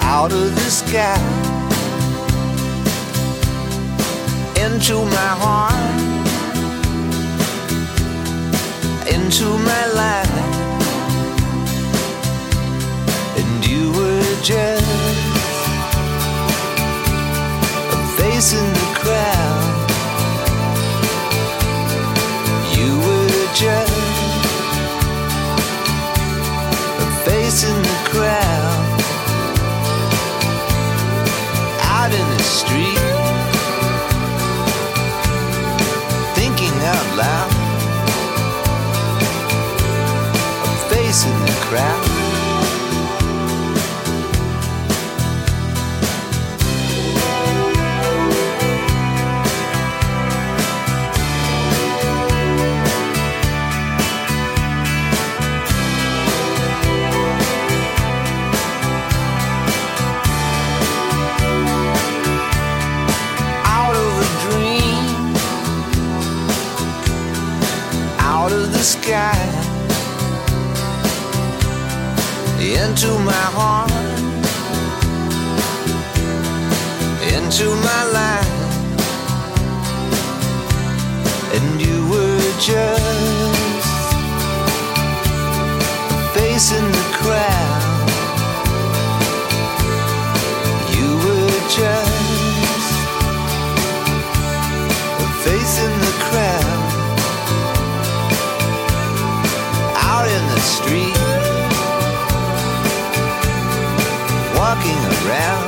out of the sky. into my heart, into my life, and you were just a face in the crowd. You were just. sky into my heart, into my life, and you were just. Round.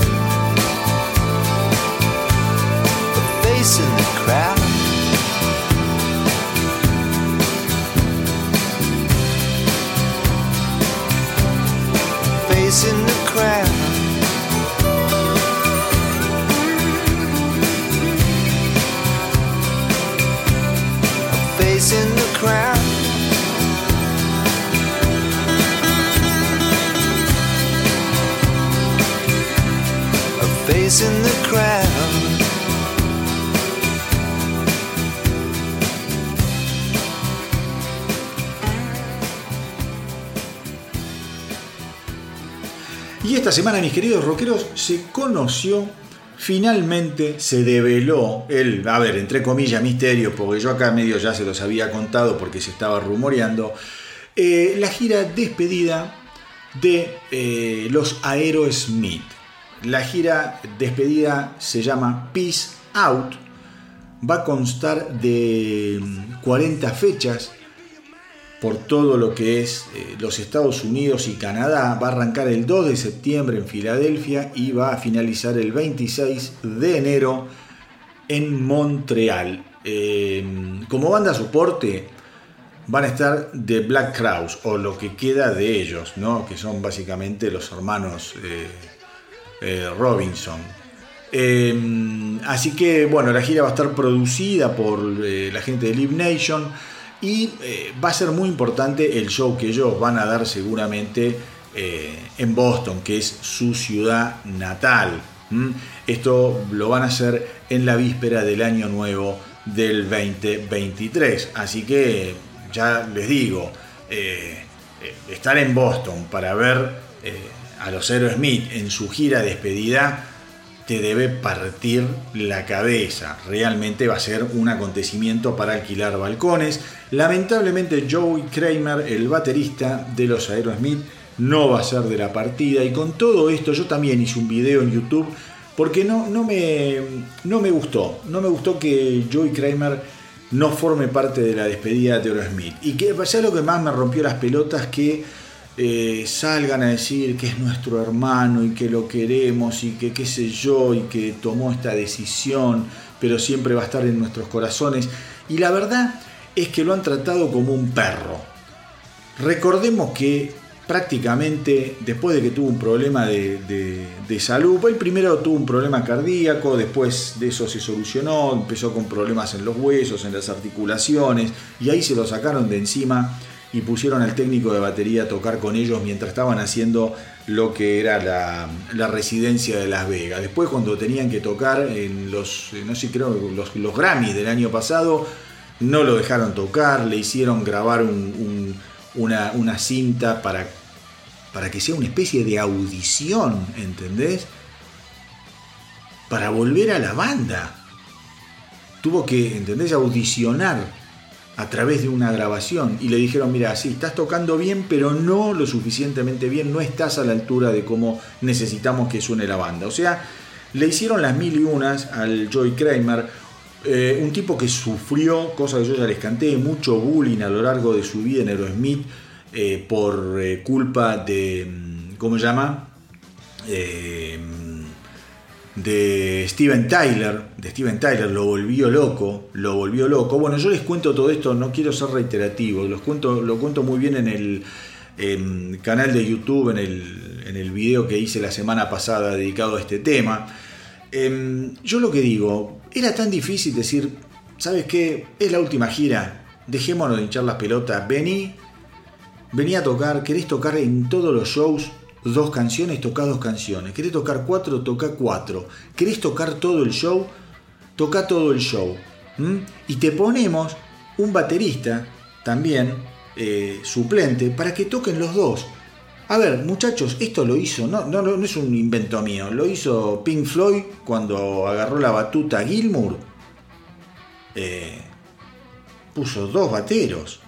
The crowd. Y esta semana, mis queridos rockeros, se conoció, finalmente se develó el, a ver, entre comillas, misterio, porque yo acá medio ya se los había contado porque se estaba rumoreando, eh, la gira despedida de eh, los Aerosmith. La gira despedida se llama Peace Out. Va a constar de 40 mm, fechas por todo lo que es eh, los Estados Unidos y Canadá. Va a arrancar el 2 de septiembre en Filadelfia y va a finalizar el 26 de enero en Montreal. Em, como banda soporte van a estar The Black Crowes o lo que queda de ellos, ¿no? que son básicamente los hermanos eh, eh, Robinson. Em, así que bueno, la gira va a estar producida por la gente de Live Nation y eh, va a ser muy importante el show que ellos van a dar seguramente eh, en Boston, que es su ciudad natal. Esto lo van a hacer en la víspera del año nuevo del 2023. Así que ya les digo, eh, estar en Boston para ver a los Aerosmith en su gira despedida te debe partir la cabeza. Realmente va a ser un acontecimiento para alquilar balcones. Lamentablemente Joey Kramer, el baterista de los Aerosmith, no va a ser de la partida. Y con todo esto yo también hice un video en YouTube porque no, no, me, no me gustó. No me gustó que Joey Kramer no forme parte de la despedida de Aerosmith. Y que sea lo que más me rompió las pelotas que eh, salgan a decir que es nuestro hermano y que lo queremos y que qué sé yo y que tomó esta decisión, pero siempre va a estar en nuestros corazones. Y la verdad es que lo han tratado como un perro. Recordemos que prácticamente después de que tuvo un problema de, salud, pues primero tuvo un problema cardíaco, después de eso se solucionó, empezó con problemas en los huesos, en las articulaciones, y ahí se lo sacaron de encima y pusieron al técnico de batería a tocar con ellos mientras estaban haciendo lo que era la, residencia de Las Vegas. Después cuando tenían que tocar en los, no sé, creo, los, Grammys del año pasado, no lo dejaron tocar, le hicieron grabar una, una, cinta para, para que sea una especie de audición, ¿entendés? Para volver a la banda. Tuvo que, ¿entendés? Audicionar a través de una grabación y le dijeron, mira, sí, estás tocando bien, pero no lo suficientemente bien, no estás a la altura de cómo necesitamos que suene la banda. O sea, le hicieron las mil y unas al Joy Kramer, eh, un tipo que sufrió, cosa que yo ya les canté, mucho bullying a lo largo de su vida en Aerosmith eh, por eh, culpa de, mm, ¿cómo se llama? De Steven Tyler, de Steven Tyler, lo volvió loco, lo volvió loco. Bueno, yo les cuento todo esto, no quiero ser reiterativo, los cuento, lo cuento muy bien en el canal de YouTube, en el, en el video que hice la semana pasada dedicado a este tema. Em, yo lo que digo, era tan difícil decir, ¿sabes qué? Es la última gira, dejémonos de hinchar las pelotas, vení, vení a tocar, querés tocar en todos los shows, dos canciones, toca dos canciones. ¿Querés tocar cuatro? Toca cuatro. ¿Querés tocar todo el show? Toca todo el show. Y te ponemos un baterista también eh, suplente para que toquen los dos. A ver, muchachos, esto lo hizo, no, no, no es un invento mío, lo hizo Pink Floyd cuando agarró la batuta Gilmour. Eh, puso dos bateros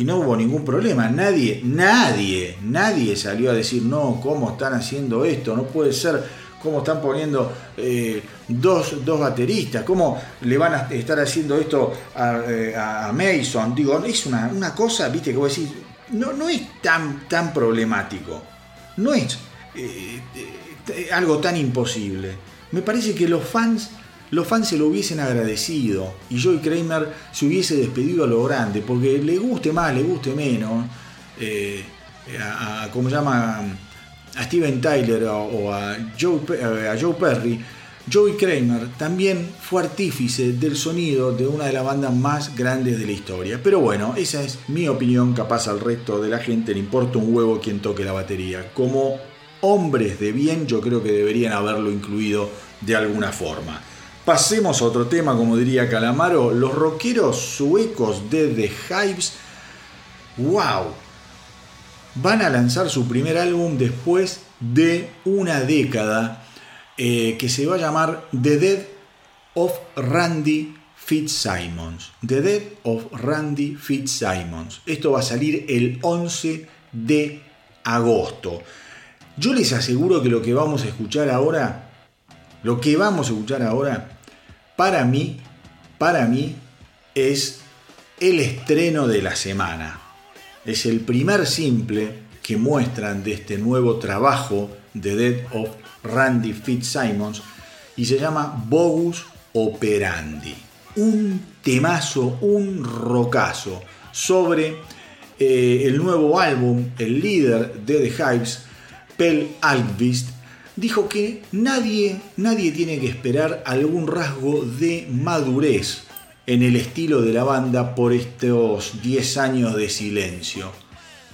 y no hubo ningún problema. Nadie, nadie, nadie salió a decir, no, ¿cómo están haciendo esto? No puede ser, ¿cómo están poniendo eh, dos, bateristas? ¿Cómo le van a estar haciendo esto a, eh, Mason? Digo, es una, cosa, viste, que vos decís, no, no es tan, tan problemático. No es eh, algo tan imposible. Me parece que los fans los fans se lo hubiesen agradecido y Joey Kramer se hubiese despedido a lo grande, porque le guste más, le guste menos, eh, a, como llama a Steven Tyler o, a, Joe, a Joe Perry, Joey Kramer también fue artífice del sonido de una de las bandas más grandes de la historia. Pero bueno, esa es mi opinión, capaz al resto de la gente le importa un huevo quien toque la batería, como hombres de bien, yo creo que deberían haberlo incluido de alguna forma. Pasemos a otro tema, como diría Calamaro, los rockeros suecos de The Hives, wow, van a lanzar su primer álbum después de una década eh, que se va a llamar The Dead of Randy Fitzsimons. The Dead of Randy Fitzsimons. Esto va a salir el 11 de agosto. Yo les aseguro que lo que vamos a escuchar ahora, lo que vamos a escuchar ahora, para mí, para mí, es el estreno de la semana. Es el primer simple que muestran de este nuevo trabajo de Dead of Randy Fitzsimons y se llama Bogus Operandi. Un temazo, un rocazo sobre eh, el nuevo álbum, el líder de The Hives, Pel Alkvist, dijo que nadie, nadie tiene que esperar algún rasgo de madurez en el estilo de la banda por estos 10 años de silencio.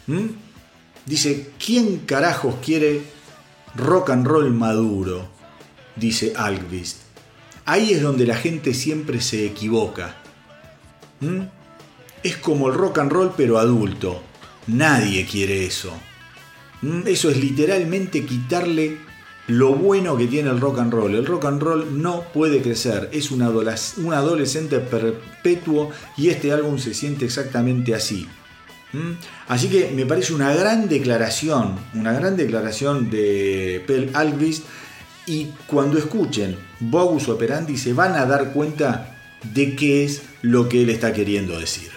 ¿Mm? Dice, ¿quién carajos quiere rock and roll maduro? Dice Alkvist. Ahí es donde la gente siempre se equivoca. ¿Mm? Es como el rock and roll pero adulto. Nadie quiere eso. ¿Mm? Eso es literalmente quitarle lo bueno que tiene el rock and roll. El rock and roll no puede crecer, es un, adolescente perpetuo y este álbum se siente exactamente así. ¿Mm? Así que me parece una gran declaración, una gran declaración de Pel Alvis y cuando escuchen Bogus Operandi se van a dar cuenta de qué es lo que él está queriendo decir.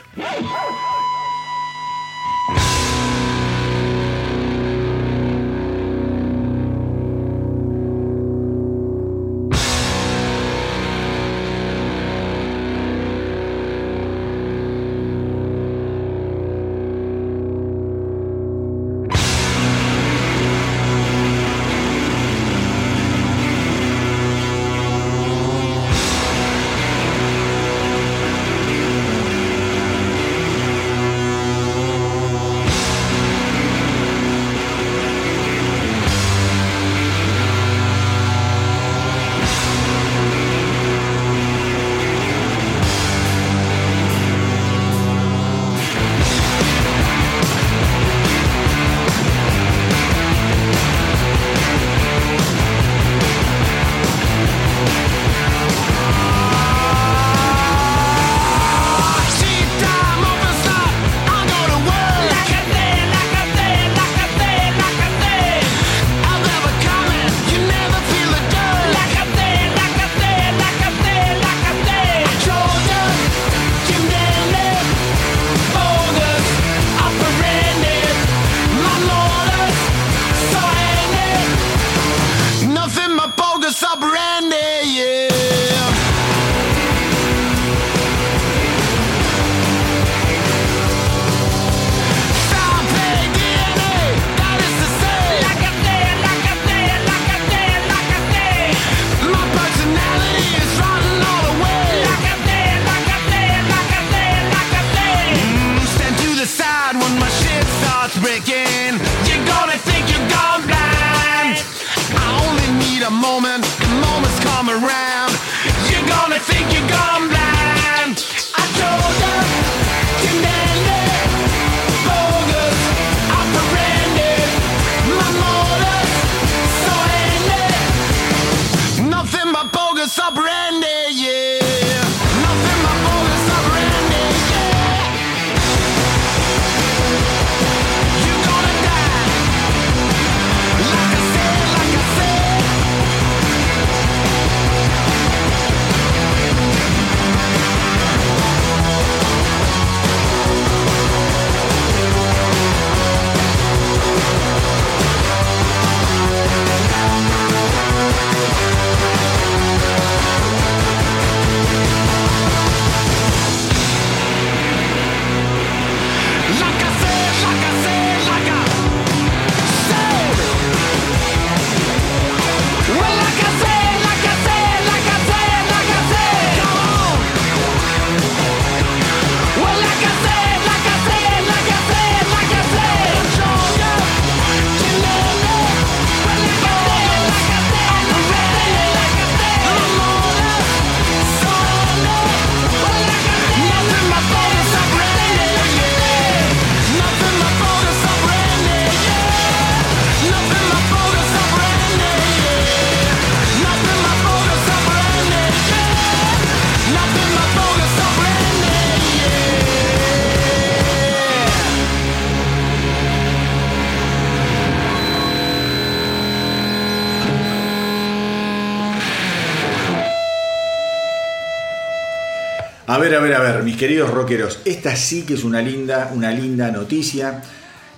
Ver, a ver, a ver, mis queridos rockeros, esta sí que es una linda, una linda noticia,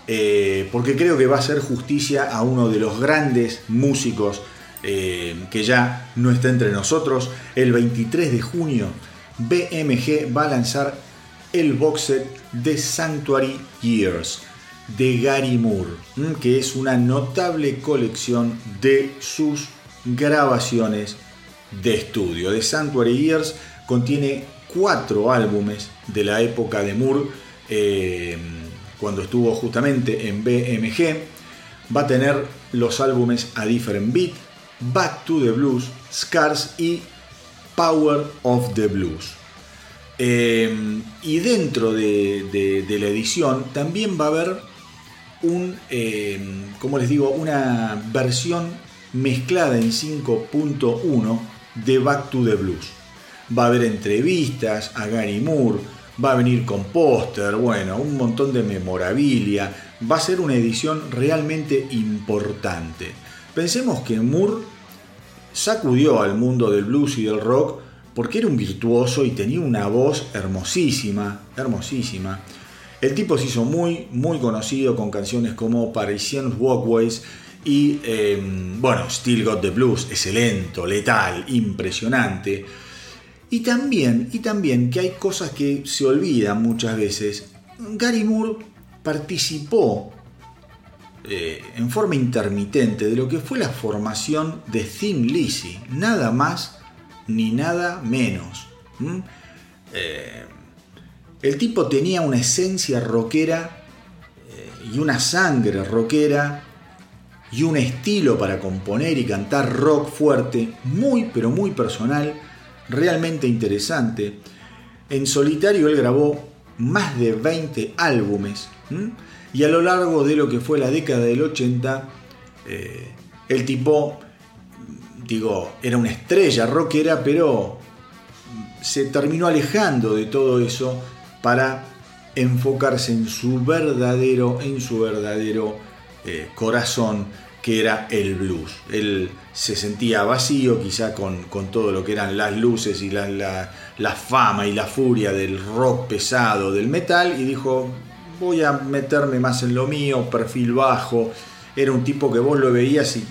eh, porque creo que va a hacer justicia a uno de los grandes músicos eh, que ya no está entre nosotros. El 23 de junio, BMG va a lanzar el box set de Sanctuary Years de Gary Moore, que es una notable colección de sus grabaciones de estudio. De Sanctuary Years contiene cuatro álbumes de la época de Moore, eh, cuando estuvo justamente en BMG. Va a tener los álbumes A Different Beat, Back to the Blues, Scars y Power of the Blues. Eh, y dentro de, la edición también va a haber un, eh, como les digo, una versión mezclada en 5.1 de Back to the Blues. Va a haber entrevistas a Gary Moore, va a venir con póster, bueno, un montón de memorabilia. Va a ser una edición realmente importante. Pensemos que Moore sacudió al mundo del blues y del rock porque era un virtuoso y tenía una voz hermosísima, hermosísima. El tipo se hizo muy, muy conocido con canciones como Parisian Walkways y, em, bueno, Still Got the Blues, excelente, letal, impresionante. Y también, y también que hay cosas que se olvidan muchas veces. Gary Moore participó eh, en forma intermitente de lo que fue la formación de Thin Lizzy, nada más ni nada menos. El tipo tenía una esencia rockera eh, y una sangre rockera y un estilo para componer y cantar rock fuerte, muy pero muy personal, realmente interesante. En solitario él grabó más de 20 álbumes y a lo largo de lo que fue la década del 80, eh, el tipo, digo, era una estrella rockera, pero se terminó alejando de todo eso para enfocarse en su verdadero, en su verdadero eh, corazón, que era el blues. Él se sentía vacío, quizá con, todo lo que eran las luces y la, la, fama y la furia del rock pesado, del metal, y dijo, voy a meterme más en lo mío, perfil bajo. Era un tipo que vos lo veías y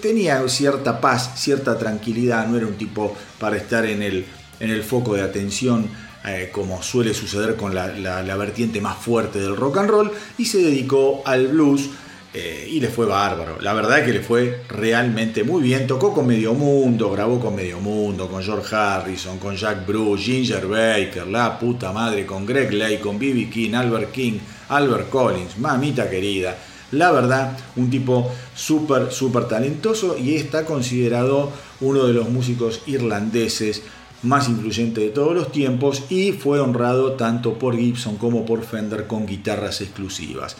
tenía cierta paz, cierta tranquilidad, no era un tipo para estar en el, en el foco de atención eh, como suele suceder con la, vertiente más fuerte del rock and roll, y se dedicó al blues. Eh, y le fue bárbaro. La verdad es que le fue realmente muy bien. Tocó con Medio Mundo, grabó con Medio Mundo, con George Harrison, con Jack Bruce, Ginger Baker, la puta madre, con Greg Lake, con B.B. King, Albert King, Albert Collins, mamita querida. La verdad, un tipo súper, súper talentoso y está considerado uno de los músicos irlandeses más influyente de todos los tiempos y fue honrado tanto por Gibson como por Fender con guitarras exclusivas.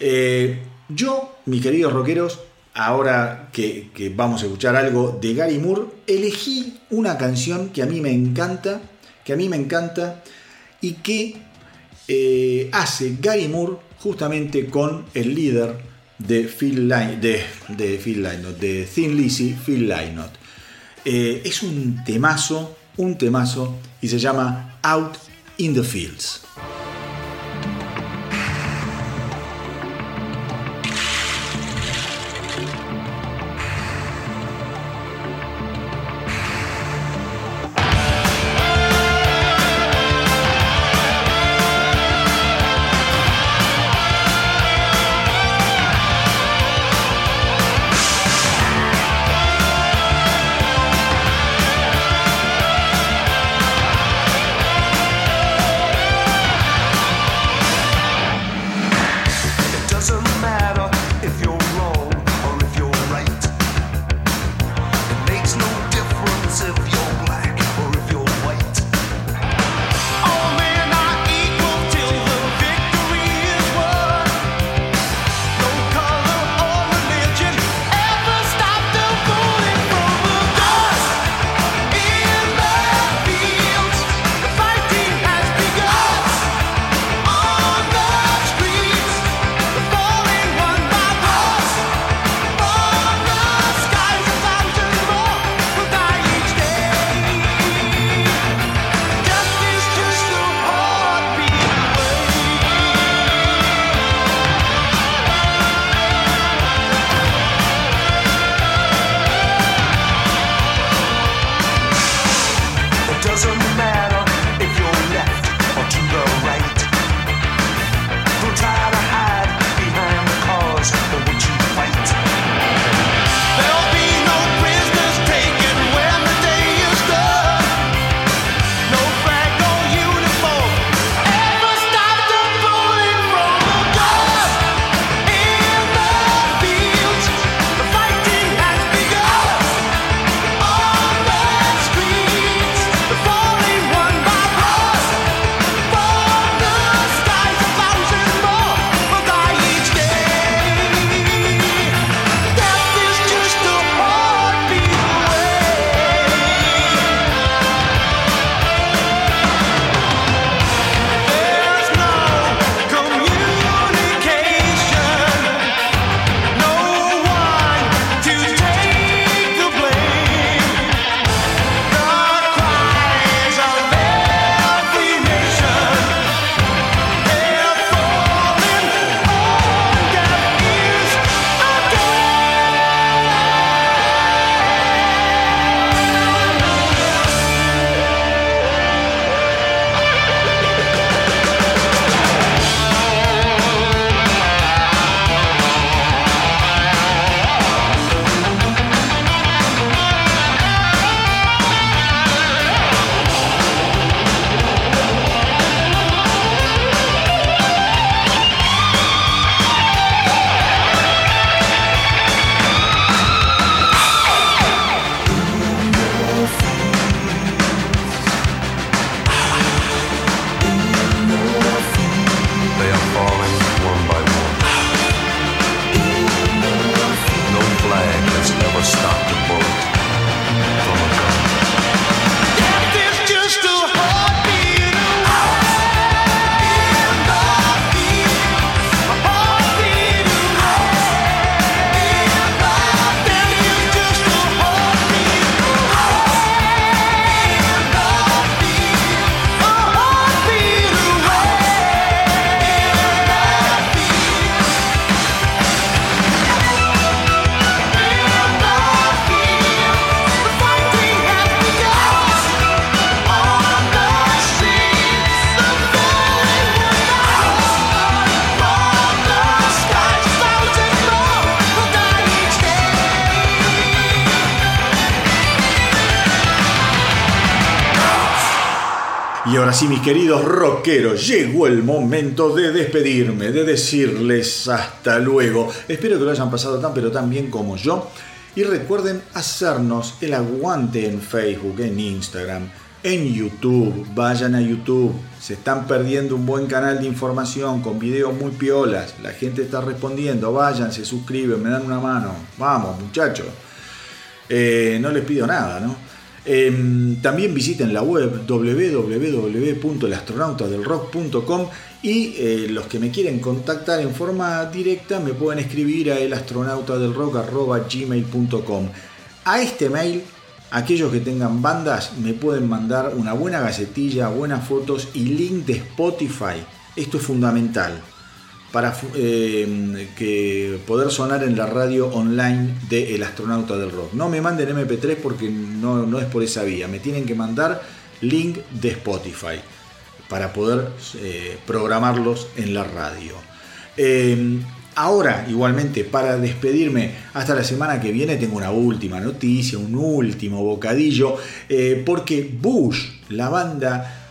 Eh, yo, mis queridos rockeros, ahora que, vamos a escuchar algo de Gary Moore, elegí una canción que a mí me encanta, que a mí me encanta y que eh, hace Gary Moore justamente con el líder de Phil de Thin Lizzy, Phil Lynott. Eh, es un temazo un temazo y se llama Out in the Fields. Ahora sí, mis queridos rockeros, llegó el momento de despedirme, de decirles hasta luego. Espero que lo hayan pasado tan pero tan bien como yo. Y recuerden hacernos el aguante en Facebook, en Instagram, en YouTube. Vayan a YouTube. Se están perdiendo un buen canal de información con videos muy piolas. La gente está respondiendo. Vayan, se suscriben, me dan una mano. Vamos, muchachos. Eh, no les pido nada, ¿no? Em, también visiten la web www.elastronautadelrock.com y eh, los que me quieren contactar en forma directa me pueden escribir a elastronautadelrock.gmail.com. A este mail, aquellos que tengan bandas me pueden mandar una buena gacetilla, buenas fotos y link de Spotify. Esto es fundamental para eh, que poder sonar en la radio online de El Astronauta del Rock. No me manden MP3 porque no, no es por esa vía, me tienen que mandar link de Spotify para poder eh, programarlos en la radio. Eh, ahora, igualmente, para despedirme hasta la semana que viene, tengo una última noticia, un último bocadillo, porque Bush, la banda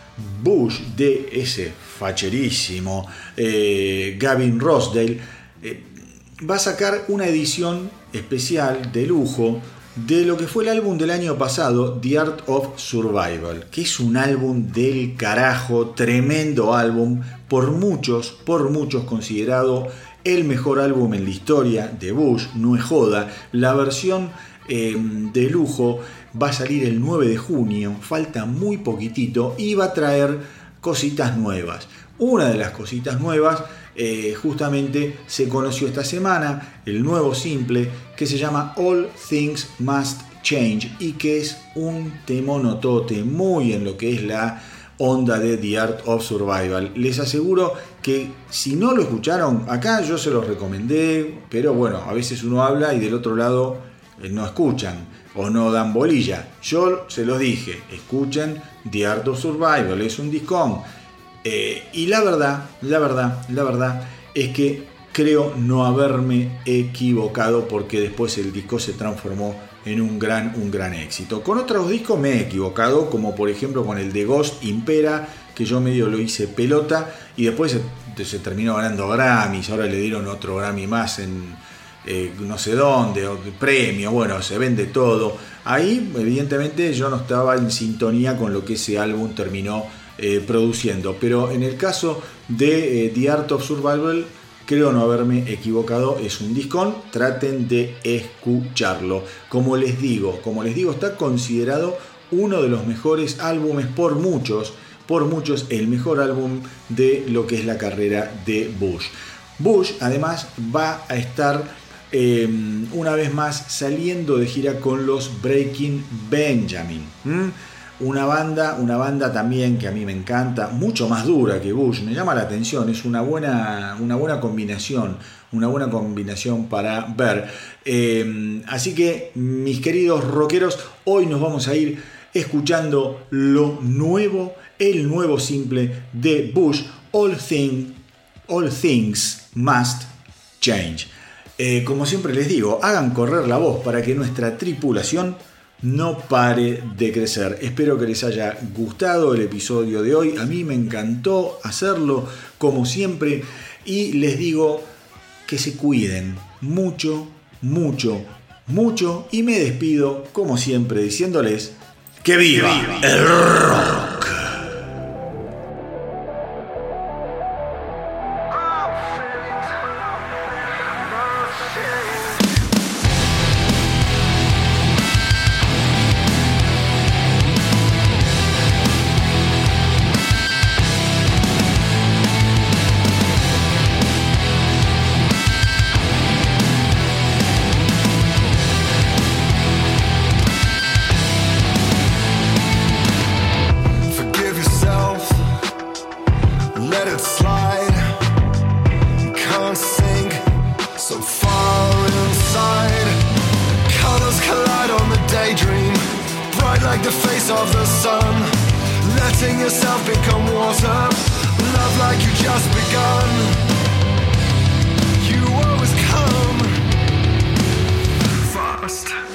Bush de ese facherísimo. Eh, Gavin Rossdale, eh, va a sacar una edición especial de lujo de lo que fue el álbum del año pasado, The Art of Survival, que es un álbum del carajo, tremendo álbum, por muchos, por muchos considerado el mejor álbum en la historia de Bush, no es joda, la versión eh, de lujo va a salir el 9 de junio, falta muy poquitito y va a traer cositas nuevas. Una de las cositas nuevas eh, justamente se conoció esta semana, el nuevo simple que se llama All Things Must Change y que es un temonotote muy en lo que es la onda de The Art of Survival. Les aseguro que si no lo escucharon, acá yo se los recomendé, pero bueno, a veces uno habla y del otro lado eh, no escuchan o no dan bolilla. Yo se los dije, escuchen The Art of Survival, es un discón. Eh, y la verdad, la verdad, la verdad es que creo no haberme equivocado porque después el disco se transformó en un gran, un gran éxito. Con otros discos me he equivocado, como por ejemplo con el de Ghost Impera, que yo medio lo hice pelota y después se, se terminó ganando Grammys, ahora le dieron otro Grammy más en, eh, no sé dónde, o premio, bueno, se vende todo. Ahí, evidentemente, yo no estaba en sintonía con lo que ese álbum terminó eh, produciendo. Pero en el caso de eh, The Art of Survival, creo no haberme equivocado, es un discón, traten de escucharlo. Como les digo, como les digo, está considerado uno de los mejores álbumes por muchos, por muchos el mejor álbum de lo que es la carrera de Bush. Bush además va a estar Em, una vez más saliendo de gira con los Breaking Benjamin. Una banda, una banda también que a mí me encanta, mucho más dura que Bush, me llama la atención, es una buena, una buena combinación, una buena combinación para ver. Em, así que, mis queridos rockeros, hoy nos vamos a ir escuchando lo nuevo, el nuevo simple de Bush, All, All Things Must Change. Eh, como siempre les digo, hagan correr la voz para que nuestra tripulación no pare de crecer. Espero que les haya gustado el episodio de hoy. A mí me encantó hacerlo como siempre y les digo que se cuiden mucho, mucho, mucho y me despido como siempre diciéndoles que viva, el rock. of the sun, letting yourself become water. Love like you just begun. You always come fast.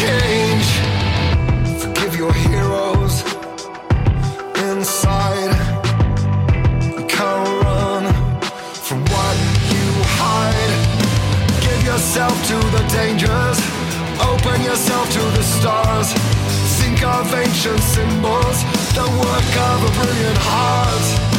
change. Forgive your heroes inside. You can't run from what you hide. Give yourself to the dangers. Open yourself to the stars. Think of ancient symbols, the work of a brilliant heart.